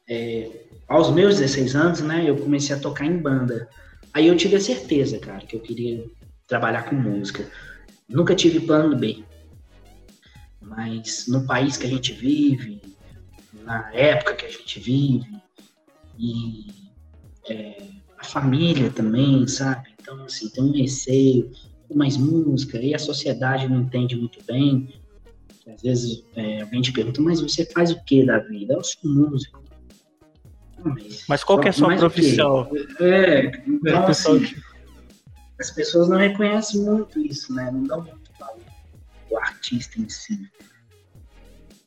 é, aos meus 16 anos, né, eu comecei a tocar em banda. Aí eu tive a certeza, cara, que eu queria trabalhar com música. Nunca tive plano B. Mas no país que a gente vive, na época que a gente vive, e é, a família também, sabe? Então, assim, tem um receio mais música, e a sociedade não entende muito bem. Às vezes é, alguém te pergunta, mas você faz o que da vida? Eu sou músico. mas, mas qual que é a sua profissão? É, então assim, as pessoas não reconhecem muito isso, né? Não dão muito valor o artista em si.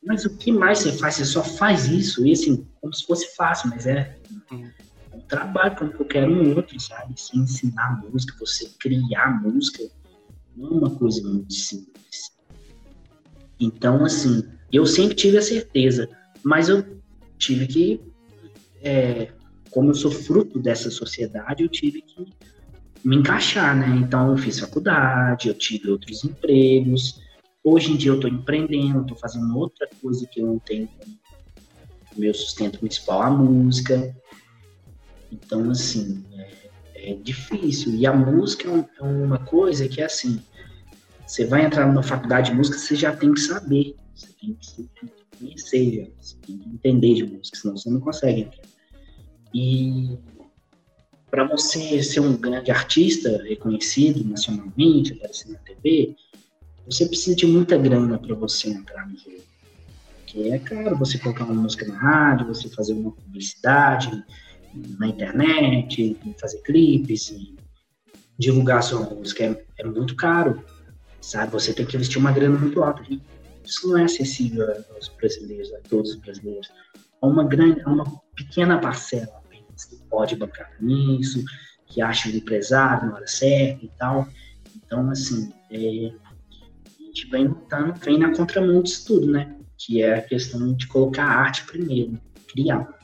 Mas o que mais você faz? Você só faz isso, e assim, como se fosse fácil, mas é. Hum um trabalho como qualquer um outro, sabe? Se ensinar música, você criar música, não é uma coisa muito simples. Então, assim, eu sempre tive a certeza, mas eu tive que é, como eu sou fruto dessa sociedade, eu tive que me encaixar, né? Então, eu fiz faculdade, eu tive outros empregos. Hoje em dia, eu estou empreendendo, estou fazendo outra coisa que eu não tenho meu sustento principal, a música. Então, assim, é, é difícil. E a música é, é uma coisa que, assim, você vai entrar numa faculdade de música, você já tem que saber, você tem que conhecer, você tem que entender de música, senão você não consegue entrar. E para você ser um grande artista reconhecido nacionalmente, aparecer na TV, você precisa de muita grana para você entrar no jogo. Porque é caro você colocar uma música na rádio, você fazer uma publicidade na internet, fazer clipes, divulgar sua música. É, é, muito caro, sabe? Você tem que investir uma grana muito alta. Isso não é acessível aos brasileiros, a todos os brasileiros. A uma grande, uma pequena parcela que pode bancar nisso, que acha um empresário na hora certa e tal. Então, assim, é, a gente vem lutando, vem na contramão disso tudo, né? Que é a questão de colocar a arte primeiro, criar.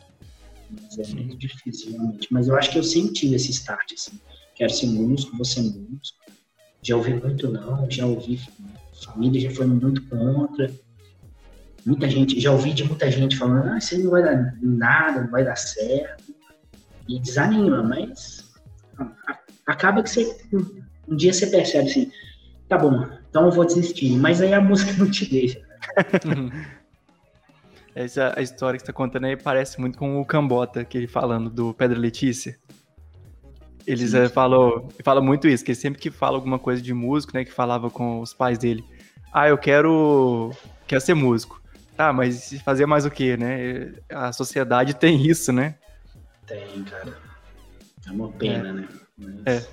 Mas é muito difícil, realmente. Mas eu acho que eu tive esse start, assim. Quero ser músico, vou ser músico. Já ouvi muito não, já ouvi, família já foi muito contra. Muita gente, já ouvi de muita gente falando, ah, isso não vai dar nada, não vai dar certo e desanima, mas acaba que você um dia você percebe assim, tá bom, então eu vou desistir, mas aí a música não te deixa. Essa a história que você tá contando aí parece muito com o Cambota, que ele falando do Pedro Letícia. Eles sim, sim. falou, fala muito isso, que sempre que fala alguma coisa de músico, né, que falava com os pais dele, ah, eu quero, quero ser músico. Tá, mas fazer mais o quê, né? A sociedade tem isso, né? Tem, cara. É uma pena, é. né? Mas... É.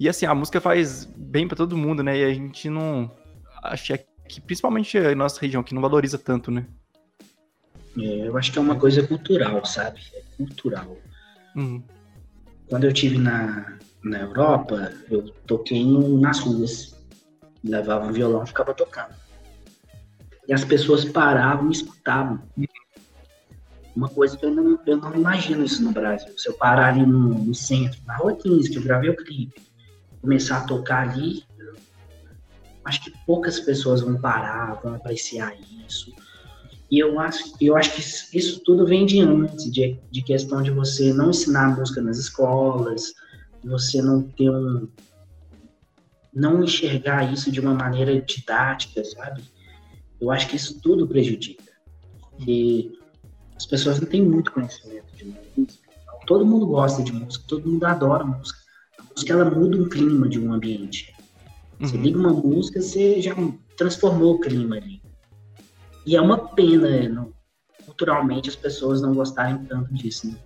E assim, a música faz bem para todo mundo, né? E a gente não. Acho que principalmente a nossa região que não valoriza tanto, né? É, eu acho que é uma coisa cultural, sabe? É cultural. Uhum. Quando eu tive na, na Europa, eu toquei nas ruas. Levava um violão e ficava tocando. E as pessoas paravam e escutavam. Uma coisa que eu não, eu não imagino isso no Brasil. Se eu parar ali no, no centro, na Rua 15, que eu gravei o clipe, começar a tocar ali, acho que poucas pessoas vão parar, vão apreciar isso. E eu acho, eu acho que isso tudo vem de antes, de, de questão de você não ensinar música nas escolas, você não ter um. não enxergar isso de uma maneira didática, sabe? Eu acho que isso tudo prejudica. Porque as pessoas não têm muito conhecimento de música. Todo mundo gosta de música, todo mundo adora música. A música ela muda o clima de um ambiente. Você uhum. liga uma música, você já transformou o clima ali. E é uma pena, não, culturalmente, as pessoas não gostarem tanto disso, né?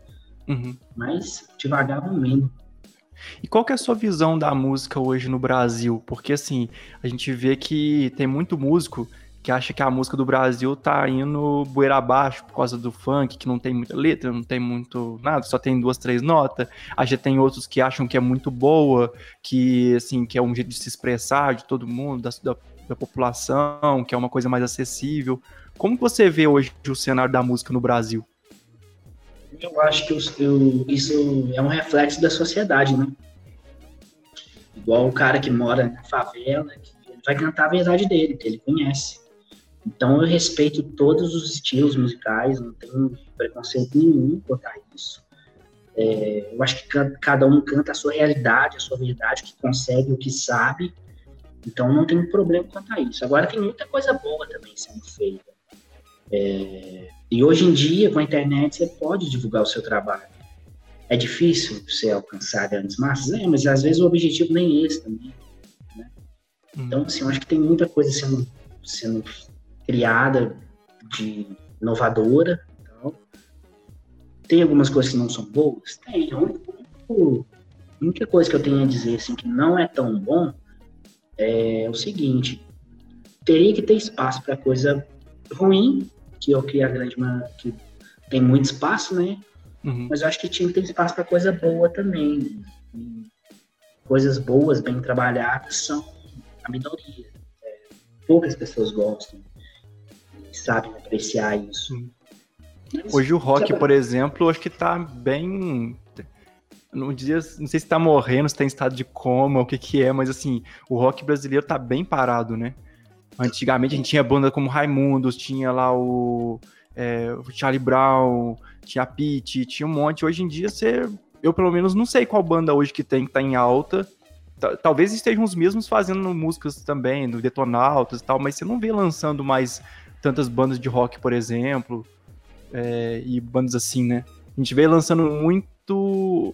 Uhum. Mas devagar vão indo. E qual que é a sua visão da música hoje no Brasil? Porque assim, a gente vê que tem muito músico que acha que a música do Brasil tá indo bueira abaixo por causa do funk, que não tem muita letra, não tem muito nada, só tem duas, três notas. A gente tem outros que acham que é muito boa, que assim, que é um jeito de se expressar de todo mundo, da, da, da população, que é uma coisa mais acessível. Como você vê hoje o cenário da música no Brasil? Eu acho que eu, isso é um reflexo da sociedade, né? Igual o cara que mora na favela, que vai cantar a verdade dele, que ele conhece. Então eu respeito todos os estilos musicais, não tenho preconceito nenhum quanto a isso. É, eu acho que cada um canta a sua realidade, a sua verdade, o que consegue, o que sabe. Então não tem problema quanto a isso. Agora tem muita coisa boa também sendo feita. É, e hoje em dia, com a internet, você pode divulgar o seu trabalho. É difícil você alcançar grandes massas, é, mas às vezes o objetivo nem é esse também. Né? Então, assim, eu acho que tem muita coisa sendo, sendo criada de inovadora. Então, tem algumas coisas que não são boas? Tem. A única coisa que eu tenho a dizer assim, que não é tão bom é o seguinte: teria que ter espaço para coisa ruim, que eu que a grande que tem muito espaço, né? Uhum. Mas eu acho que tinha que ter espaço para coisa boa também. E coisas boas, bem trabalhadas, são a minoria. É, poucas pessoas gostam sabem apreciar isso. Hoje o rock, por exemplo, acho que tá bem. Não, dizia, não sei se tá morrendo, se tá em estado de coma, o que que é, mas assim, o rock brasileiro tá bem parado, né? Antigamente a gente tinha banda como Raimundos, tinha lá o, é, o Charlie Brown, tinha a Pete, tinha um monte. Hoje em dia você. Eu pelo menos não sei qual banda hoje que tem que tá em alta. Talvez estejam os mesmos fazendo músicas também, do Detonautas e tal, mas você não vê lançando mais tantas bandas de rock, por exemplo, é, e bandas assim, né? A gente vê lançando muito,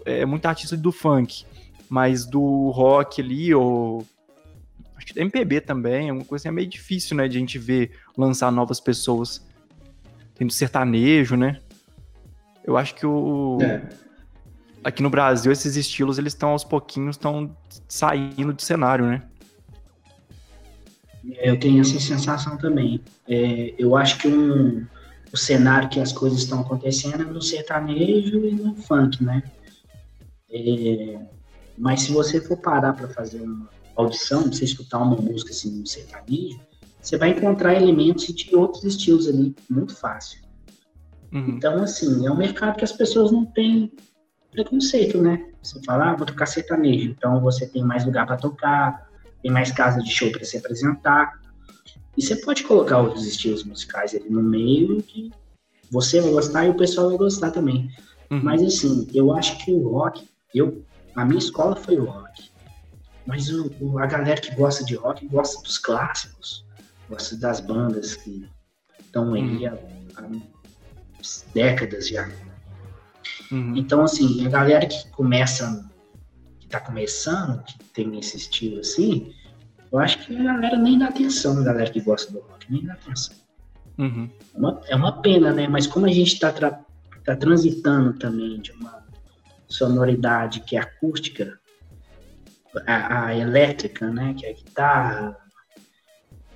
é, muito artista do funk, mas do rock ali, ou acho que da MPB também, é uma coisa assim, é meio difícil, né, de a gente ver lançar novas pessoas. Tem do sertanejo, né? Eu acho que o... É. Aqui no Brasil, esses estilos, eles estão aos pouquinhos, estão saindo de cenário, né? É, eu tenho essa sensação também. É, eu acho que um, o cenário que as coisas estão acontecendo é no sertanejo e no funk, né? É, mas se você for parar para fazer uma audição, você escutar uma música assim no sertanejo, você vai encontrar elementos de outros estilos ali, muito fácil. Uhum. Então, assim, é um mercado que as pessoas não têm preconceito, né? Você fala, ah, vou tocar sertanejo, então você tem mais lugar para tocar, tem mais casa de show para se apresentar. E você pode colocar outros estilos musicais ali no meio que você vai gostar e o pessoal vai gostar também. Uhum. Mas assim, eu acho que o rock, eu, a minha escola foi o rock. Mas o, o, a galera que gosta de rock gosta dos clássicos, gosta das bandas que estão aí uhum. há, há décadas já. Uhum. Então, assim, a galera que começa tá começando, que tem esse estilo assim, eu acho que a galera nem dá atenção, a galera que gosta do rock, nem dá atenção. Uhum. É, uma, é uma pena, né? Mas como a gente tá, tra tá transitando também de uma sonoridade que é acústica, a, a elétrica, né? Que é a guitarra,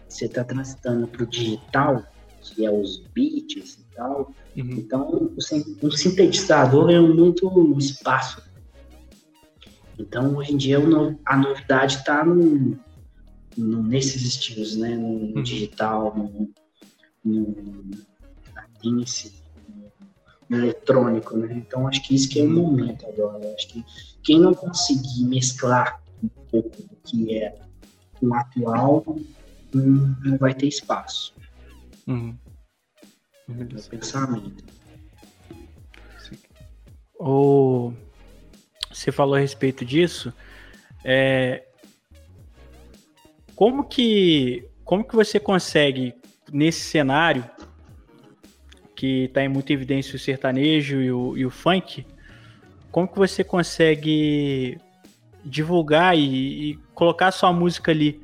você tá transitando pro digital, que é os beats e tal. Uhum. Então, o, o sintetizador é muito espaço então, hoje em dia, a novidade está no, no, nesses estilos, né? No uhum. digital, no, no no eletrônico, né? Então, acho que isso que é o momento agora. Acho que quem não conseguir mesclar um pouco do que é o atual, não, vai ter espaço. Uhum. É o pensamento. O você falou a respeito disso. É, como que como que você consegue nesse cenário que está em muita evidência o sertanejo e o, e o, funk, como que você consegue divulgar e, e colocar sua música ali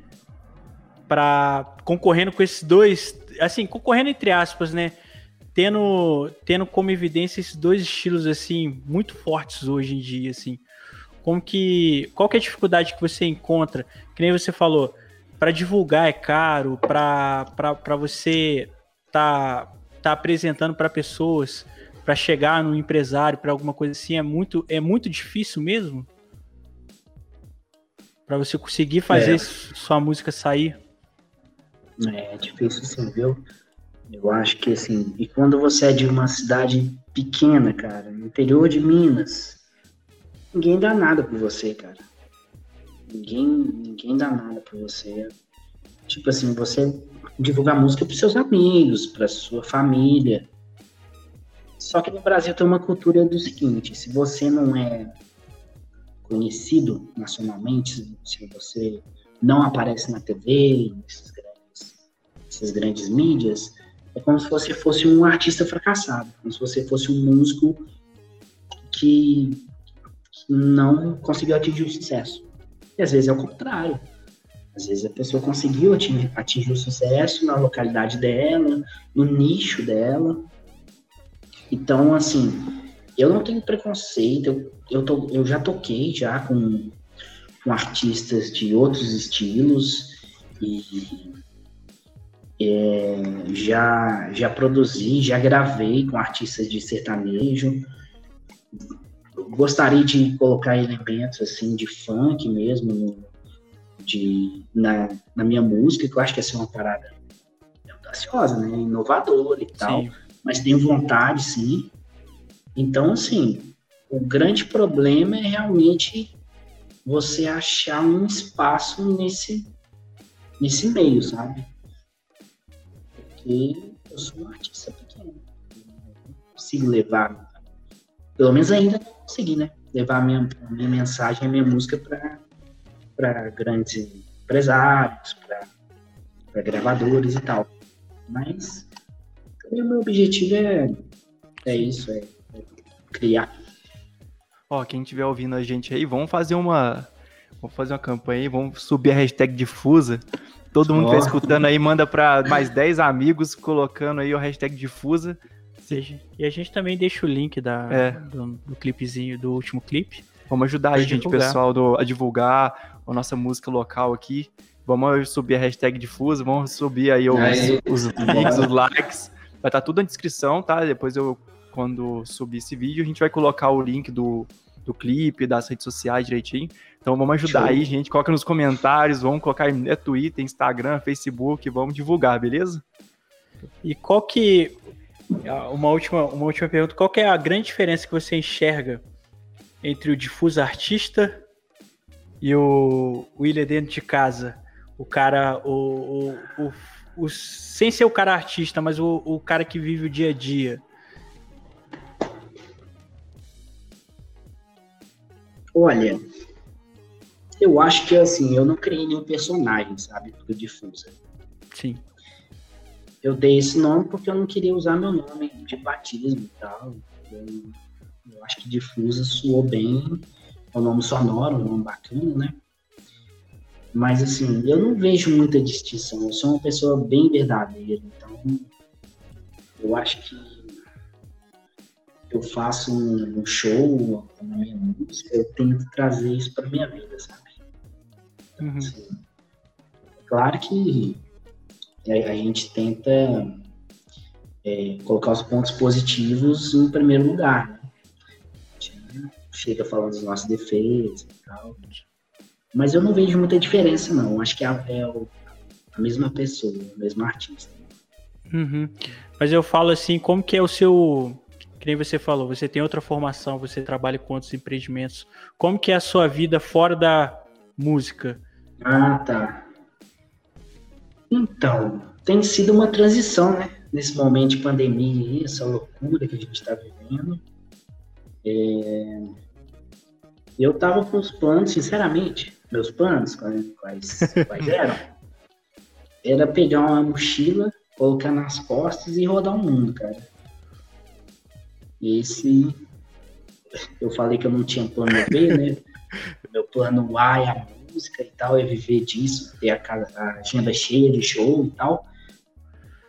para concorrendo com esses dois, assim, concorrendo entre aspas, né? Tendo, tendo como evidência esses dois estilos assim muito fortes hoje em dia, assim. Como que. Qual que é a dificuldade que você encontra? Que nem você falou, para divulgar é caro, para você tá, tá apresentando para pessoas, para chegar no empresário, para alguma coisa assim, é muito, é muito difícil mesmo? Para você conseguir fazer é. sua música sair? É difícil sim, viu? Eu acho que assim, e quando você é de uma cidade pequena, cara, no interior de Minas, ninguém dá nada por você, cara. Ninguém, ninguém dá nada por você. Tipo assim, você divulgar música para seus amigos, para sua família. Só que no Brasil tem uma cultura do seguinte: se você não é conhecido nacionalmente, se você não aparece na TV, nessas grandes, nessas grandes mídias, é como se você fosse um artista fracassado, como se você fosse um músico que não conseguiu atingir o sucesso. E às vezes é o contrário. Às vezes a pessoa conseguiu atingir, atingir o sucesso na localidade dela, no nicho dela. Então, assim, eu não tenho preconceito. Eu, eu, tô, eu já toquei já com, com artistas de outros estilos e é, já, já produzi, já gravei com artistas de sertanejo gostaria de colocar elementos assim de funk mesmo de, na, na minha música, que eu acho que ia ser uma parada audaciosa, né? Inovadora e tal. Sim. mas tenho vontade, sim. Então, assim, o grande problema é realmente você achar um espaço nesse, nesse meio, sabe? Porque eu sou um artista pequeno. Não consigo levar, pelo menos ainda consegui, né? Levar a minha, a minha mensagem, a minha música para grandes empresários, para gravadores e tal. Mas também o meu objetivo é, é isso, é, é criar. Ó, quem estiver ouvindo a gente aí, vamos fazer uma. Vamos fazer uma campanha aí, vamos subir a hashtag difusa. Todo mundo que tá escutando aí, manda para mais 10 amigos colocando aí o hashtag difusa. E a gente também deixa o link da, é. do, do clipezinho, do último clipe. Vamos ajudar aí, gente, pessoal, do, a divulgar a nossa música local aqui. Vamos subir a hashtag difusa, vamos subir aí os, aí, os links, os likes. Vai estar tá tudo na descrição, tá? Depois eu, quando subir esse vídeo, a gente vai colocar o link do, do clipe, das redes sociais direitinho. Então vamos ajudar Show. aí, gente. Coloca nos comentários, vamos colocar é Twitter, Instagram, Facebook, vamos divulgar, beleza? E qual que. Uma última, uma última pergunta. Qual é a grande diferença que você enxerga entre o difuso artista e o William dentro de casa? o cara, o, o, o, o, sem ser o cara artista, mas o, o cara que vive o dia a dia. Olha, eu acho que assim, eu não criei nenhum personagem, sabe, do Difusa. Sim. Eu dei esse nome porque eu não queria usar meu nome de batismo e tal. Eu, eu acho que Difusa soou bem, é um nome sonoro, um nome bacana, né? Mas, assim, eu não vejo muita distinção. Eu sou uma pessoa bem verdadeira. Então, eu acho que eu faço um show na minha música, eu tento trazer isso para minha vida, sabe? Uhum. Assim, claro que a gente tenta é, colocar os pontos positivos em primeiro lugar. Né? A gente chega falando dos nossos defeitos e tal. Mas eu não vejo muita diferença, não. Acho que é, é a mesma pessoa, o mesmo artista. Uhum. Mas eu falo assim, como que é o seu. Que nem você falou, você tem outra formação, você trabalha com outros empreendimentos. Como que é a sua vida fora da música? Ah, tá. Então, tem sido uma transição, né? Nesse momento de pandemia, essa loucura que a gente está vivendo. É... Eu tava com os planos, sinceramente, meus planos, quais, quais eram, era pegar uma mochila, colocar nas costas e rodar o mundo, cara. Esse, eu falei que eu não tinha plano B, né? Meu plano A é a música e tal, é viver disso, ter a, casa, a agenda cheia de show e tal.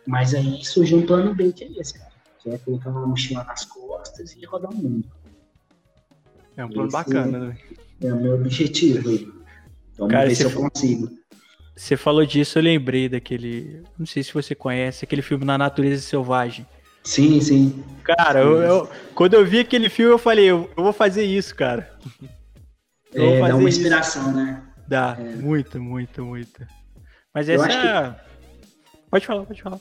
Mas aí surgiu um plano B, que é esse, cara. Que é colocar uma mochila nas costas e rodar o mundo. É um plano esse bacana, né? É o meu objetivo aí. Vamos Cara, ver se eu consigo. Você falou disso, eu lembrei daquele. Não sei se você conhece, aquele filme Na Natureza Selvagem. Sim, sim. Cara, sim. Eu, eu, quando eu vi aquele filme, eu falei, eu, eu vou fazer isso, cara. Eu é, dá uma inspiração, isso. né? Dá, é. muito, muito, muito. Mas essa. Que... Pode falar, pode falar.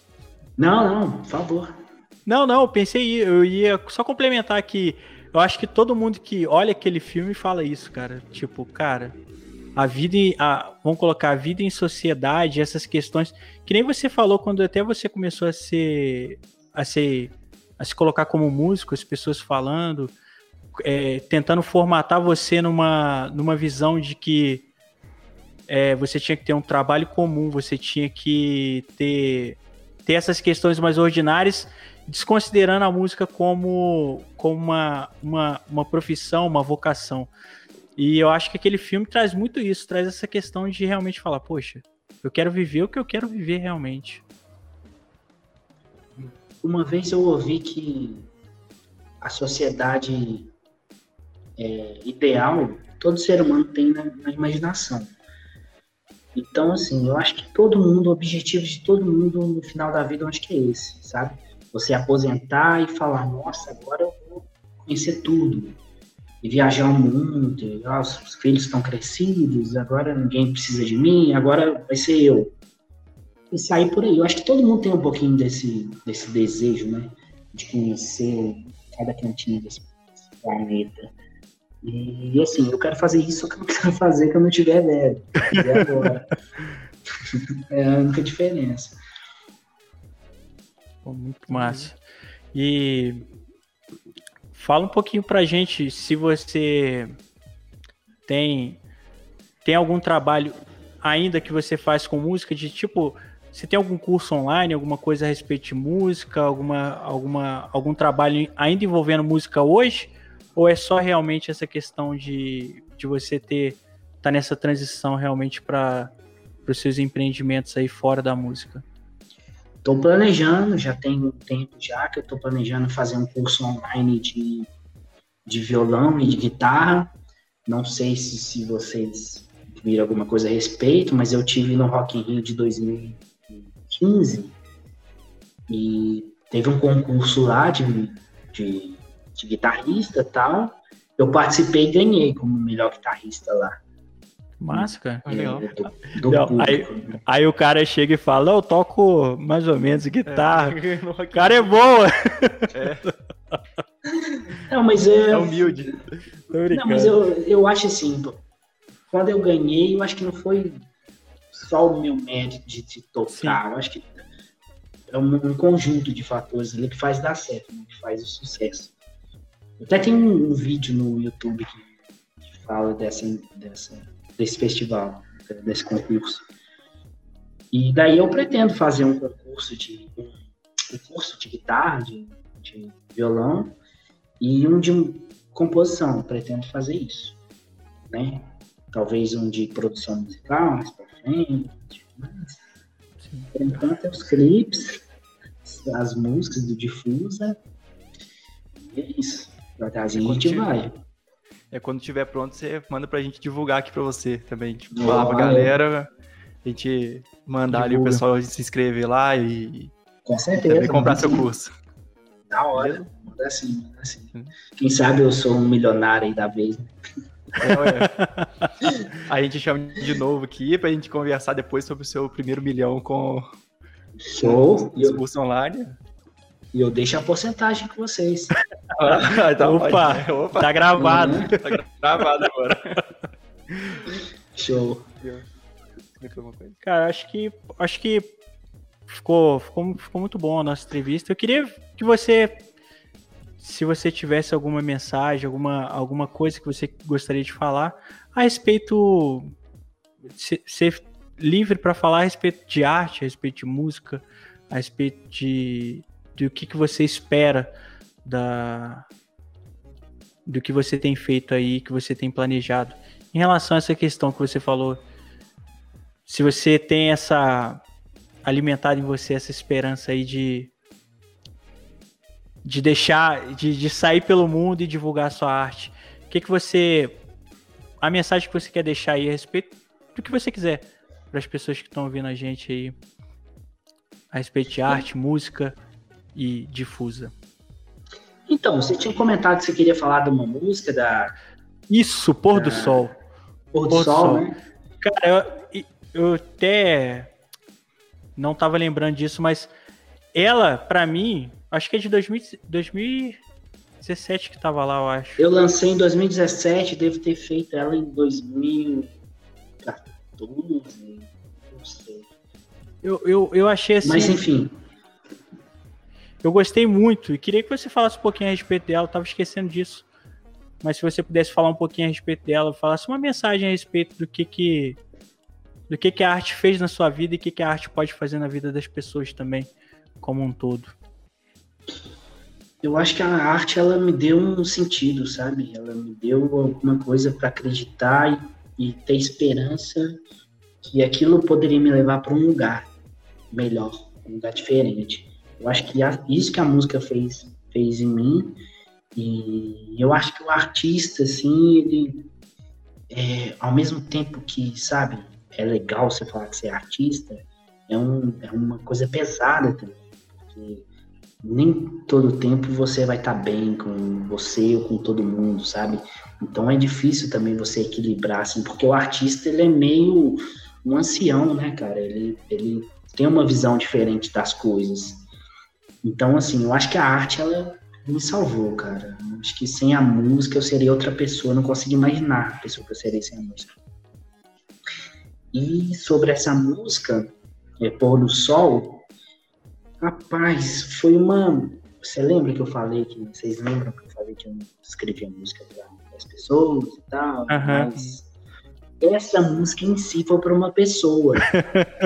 Não, não, por favor. Não, não, eu pensei, eu ia só complementar que eu acho que todo mundo que olha aquele filme fala isso, cara. Tipo, cara, a vida em, a, vamos colocar a vida em sociedade, essas questões que nem você falou quando até você começou a ser a ser a se colocar como músico, as pessoas falando, é, tentando formatar você numa numa visão de que é, você tinha que ter um trabalho comum, você tinha que ter ter essas questões mais ordinárias, desconsiderando a música como, como uma, uma, uma profissão, uma vocação. E eu acho que aquele filme traz muito isso, traz essa questão de realmente falar, poxa, eu quero viver o que eu quero viver realmente. Uma vez eu ouvi que a sociedade é, ideal todo ser humano tem na, na, imaginação. Então, assim, eu acho que todo mundo, o objetivo de todo mundo no final da vida, eu acho que é esse, sabe? Você aposentar e falar, nossa, agora eu vou conhecer tudo e viajar o mundo, e, ah, os filhos estão crescidos, agora ninguém precisa de mim, agora vai ser eu. E sair por aí. Eu acho que todo mundo tem um pouquinho desse, desse desejo, né? de conhecer cada cantinho desse planeta. E assim, eu quero fazer isso que eu não quero fazer quando eu tiver velho. agora. é a única diferença. Muito massa. E fala um pouquinho pra gente se você tem tem algum trabalho ainda que você faz com música de tipo você tem algum curso online, alguma coisa a respeito de música, alguma, alguma, algum trabalho ainda envolvendo música hoje? Ou é só realmente essa questão de, de você ter tá nessa transição realmente para os seus empreendimentos aí fora da música? Estou planejando, já tem um tempo já que eu estou planejando fazer um curso online de, de violão e de guitarra. Não sei se, se vocês viram alguma coisa a respeito, mas eu tive no Rock in Rio de 2000 15 e teve um concurso lá de, de, de guitarrista e tal. Eu participei e ganhei como melhor guitarrista lá. Massa, cara. É, legal. Do, do Não, aí, aí, o cara chega e fala: Eu toco mais ou menos guitarra. É. o cara é bom. É. Não, mas é. É humilde. Não, mas eu, eu acho assim: quando eu ganhei, eu acho que não foi só o meu mérito de, de tocar. Sim. Eu acho que é um, um, conjunto de fatores ali que faz dar certo, né? que faz o sucesso. Até tem um, um vídeo no YouTube que, que fala dessa, dessa, desse festival, desse concurso. E daí eu pretendo fazer um concurso de um, curso de guitarra, de, de violão e um de composição. Pretendo fazer isso, né? Talvez um de produção musical, mais pra frente. Mas, por enquanto é os clipes, as músicas do Difusa. E é isso. A gente vai. É quando tiver pronto, você manda pra gente divulgar aqui pra você também. Tipo, falar pra galera, a gente mandar Divulga. ali o pessoal se inscrever lá e. Com certeza. Comprar seu curso. Da hora. Manda assim, manda assim. Quem sabe eu sou um milionário aí da vez, né? É, a gente chama de novo aqui pra gente conversar depois sobre o seu primeiro milhão com Show. Expulso online. E eu deixo a porcentagem com vocês. ah, tá, opa, opa, tá gravado. Uhum. Tá gravado agora. Show. Cara, acho que acho que ficou, ficou, ficou muito bom a nossa entrevista. Eu queria que você se você tivesse alguma mensagem, alguma, alguma coisa que você gostaria de falar a respeito. Ser livre para falar a respeito de arte, a respeito de música, a respeito de, de o que, que você espera da do que você tem feito aí, que você tem planejado. Em relação a essa questão que você falou, se você tem essa alimentado em você essa esperança aí de de deixar, de, de sair pelo mundo e divulgar a sua arte. O que, que você. A mensagem que você quer deixar aí a respeito do que você quiser para as pessoas que estão ouvindo a gente aí a respeito de arte, música e difusa. Então, você tinha comentado que você queria falar de uma música da. Isso, Pôr da... do Sol. Pôr do, Pôr do Sol, Sol, né? Cara, eu, eu até não tava lembrando disso, mas ela, para mim, Acho que é de 2000, 2017 que tava lá, eu acho. Eu lancei em 2017, devo ter feito ela em 2014, não sei. Eu, eu, eu achei assim. Mas enfim. Eu gostei muito e queria que você falasse um pouquinho a respeito dela, eu tava esquecendo disso. Mas se você pudesse falar um pouquinho a respeito dela, falasse uma mensagem a respeito do que que do que que a arte fez na sua vida e o que que a arte pode fazer na vida das pessoas também, como um todo eu acho que a arte ela me deu um sentido, sabe? Ela me deu alguma coisa para acreditar e, e, ter esperança que aquilo poderia me levar para um lugar melhor, um lugar diferente. Eu acho que a, isso que a música fez fez em mim e eu acho que o artista, assim, ele é, ao mesmo tempo que, sabe, é legal você falar que você é artista, é, um, é uma coisa pesada também, porque nem todo tempo você vai estar tá bem com você ou com todo mundo, sabe? Então é difícil também você equilibrar, assim, porque o artista ele é meio um ancião, né, cara? Ele, ele tem uma visão diferente das coisas. Então, assim, eu acho que a arte, ela me salvou, cara. Eu acho que sem a música eu seria outra pessoa, eu não consigo imaginar a pessoa que eu seria sem a música. E sobre essa música, é, Pôr do Sol, rapaz, foi uma. Você lembra que eu falei que. Vocês lembram que eu falei que eu escrevia música para as pessoas e tal? Uhum. Mas essa música em si foi para uma pessoa.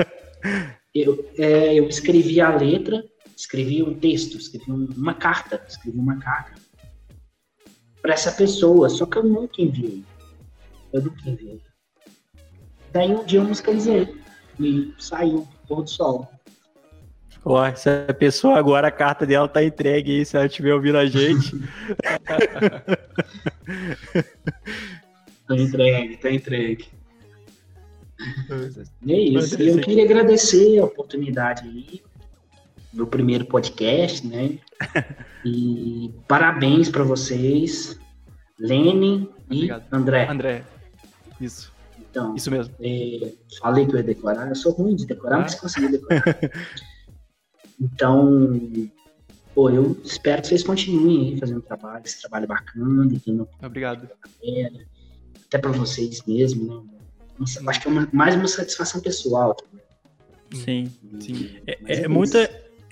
eu, é, eu escrevi a letra, escrevi um texto, escrevi uma carta, escrevi uma carta para essa pessoa, só que eu nunca enviei. Eu nunca enviei. Daí um dia eu musicalizei e saiu, pôr do sol. Ó, essa pessoa agora, a carta dela tá entregue aí, se ela estiver ouvindo a gente. tá entregue, tá entregue. É isso. E eu queria agradecer a oportunidade aí, meu primeiro podcast, né? E parabéns para vocês, Lene e Obrigado. André. André, isso. Então, isso mesmo. É, falei que eu ia decorar, eu sou ruim de decorar, ah. mas consegui decorar. então, pô, eu espero que vocês continuem aí fazendo trabalho, esse trabalho bacana, entendeu? Obrigado. Até para vocês mesmo, né? acho que é uma, mais uma satisfação pessoal. Sim, sim. É, é, é muito,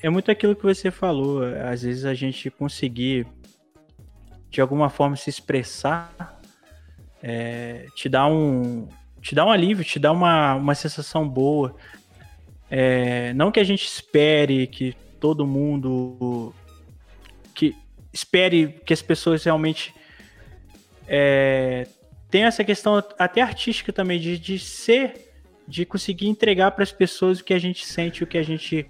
é muito aquilo que você falou. Às vezes a gente conseguir, de alguma forma, se expressar, é, te dá um, te dá um alívio, te dá uma, uma sensação boa. É, não que a gente espere que todo mundo que espere que as pessoas realmente é, tem essa questão até artística também de, de ser, de conseguir entregar para as pessoas o que a gente sente, o que a gente,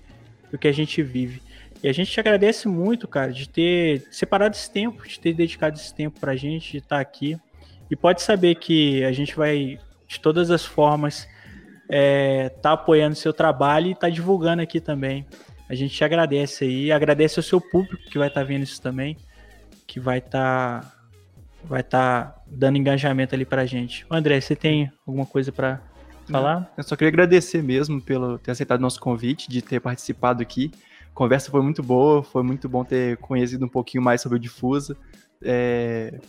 o que a gente vive. E a gente te agradece muito, cara, de ter separado esse tempo, de ter dedicado esse tempo para a gente, de estar tá aqui. E pode saber que a gente vai, de todas as formas, é, tá apoiando seu trabalho e tá divulgando aqui também. A gente te agradece aí, agradece ao seu público que vai estar tá vendo isso também, que vai estar tá vai tá dando engajamento ali pra gente. André, você tem alguma coisa para falar? Eu só queria agradecer mesmo pelo ter aceitado nosso convite, de ter participado aqui. A conversa foi muito boa, foi muito bom ter conhecido um pouquinho mais sobre o Difusa. É...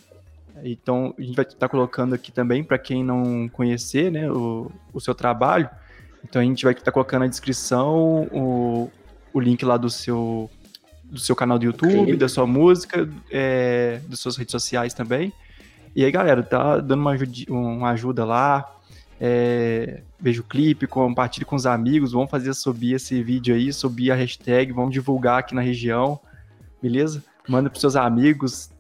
Então, a gente vai estar tá colocando aqui também, para quem não conhecer né, o, o seu trabalho. Então, a gente vai estar tá colocando na descrição o, o link lá do seu do seu canal do YouTube, okay. da sua música, é, das suas redes sociais também. E aí, galera, tá dando uma, uma ajuda lá. É, veja o clipe, compartilhe com os amigos, vamos fazer subir esse vídeo aí, subir a hashtag, vamos divulgar aqui na região, beleza? Manda para seus amigos.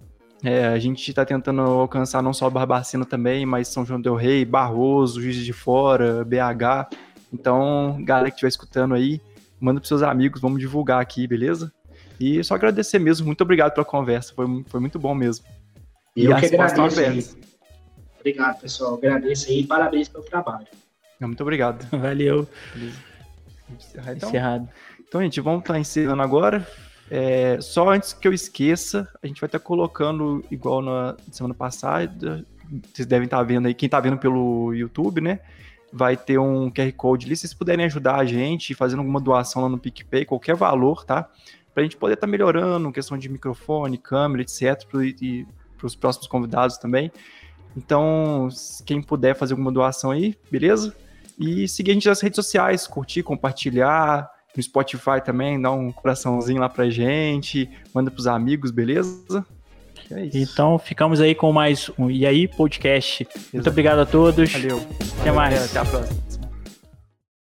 É, a gente está tentando alcançar não só Barbacena também, mas São João del Rei, Barroso, Juiz de Fora, BH. Então, galera que estiver escutando aí, manda para seus amigos, vamos divulgar aqui, beleza? E só agradecer mesmo. Muito obrigado pela conversa. Foi, foi muito bom mesmo. E eu que agradeço. Obrigado, pessoal. Agradeço aí e parabéns pelo trabalho. Muito obrigado. Valeu. Encerrar, então. Encerrado. Então, gente, vamos estar encerrando agora. É, só antes que eu esqueça, a gente vai estar colocando, igual na semana passada, vocês devem estar vendo aí, quem está vendo pelo YouTube, né? Vai ter um QR Code ali. Se vocês puderem ajudar a gente fazendo alguma doação lá no PicPay, qualquer valor, tá? para a gente poder estar tá melhorando, questão de microfone, câmera, etc, e para os próximos convidados também. Então, quem puder fazer alguma doação aí, beleza? E seguir a gente nas redes sociais, curtir, compartilhar, no Spotify também, dá um coraçãozinho lá pra gente, manda pros amigos, beleza? É então, ficamos aí com mais um E aí Podcast. Exato. Muito obrigado a todos. Valeu. Até mais. Até a próxima.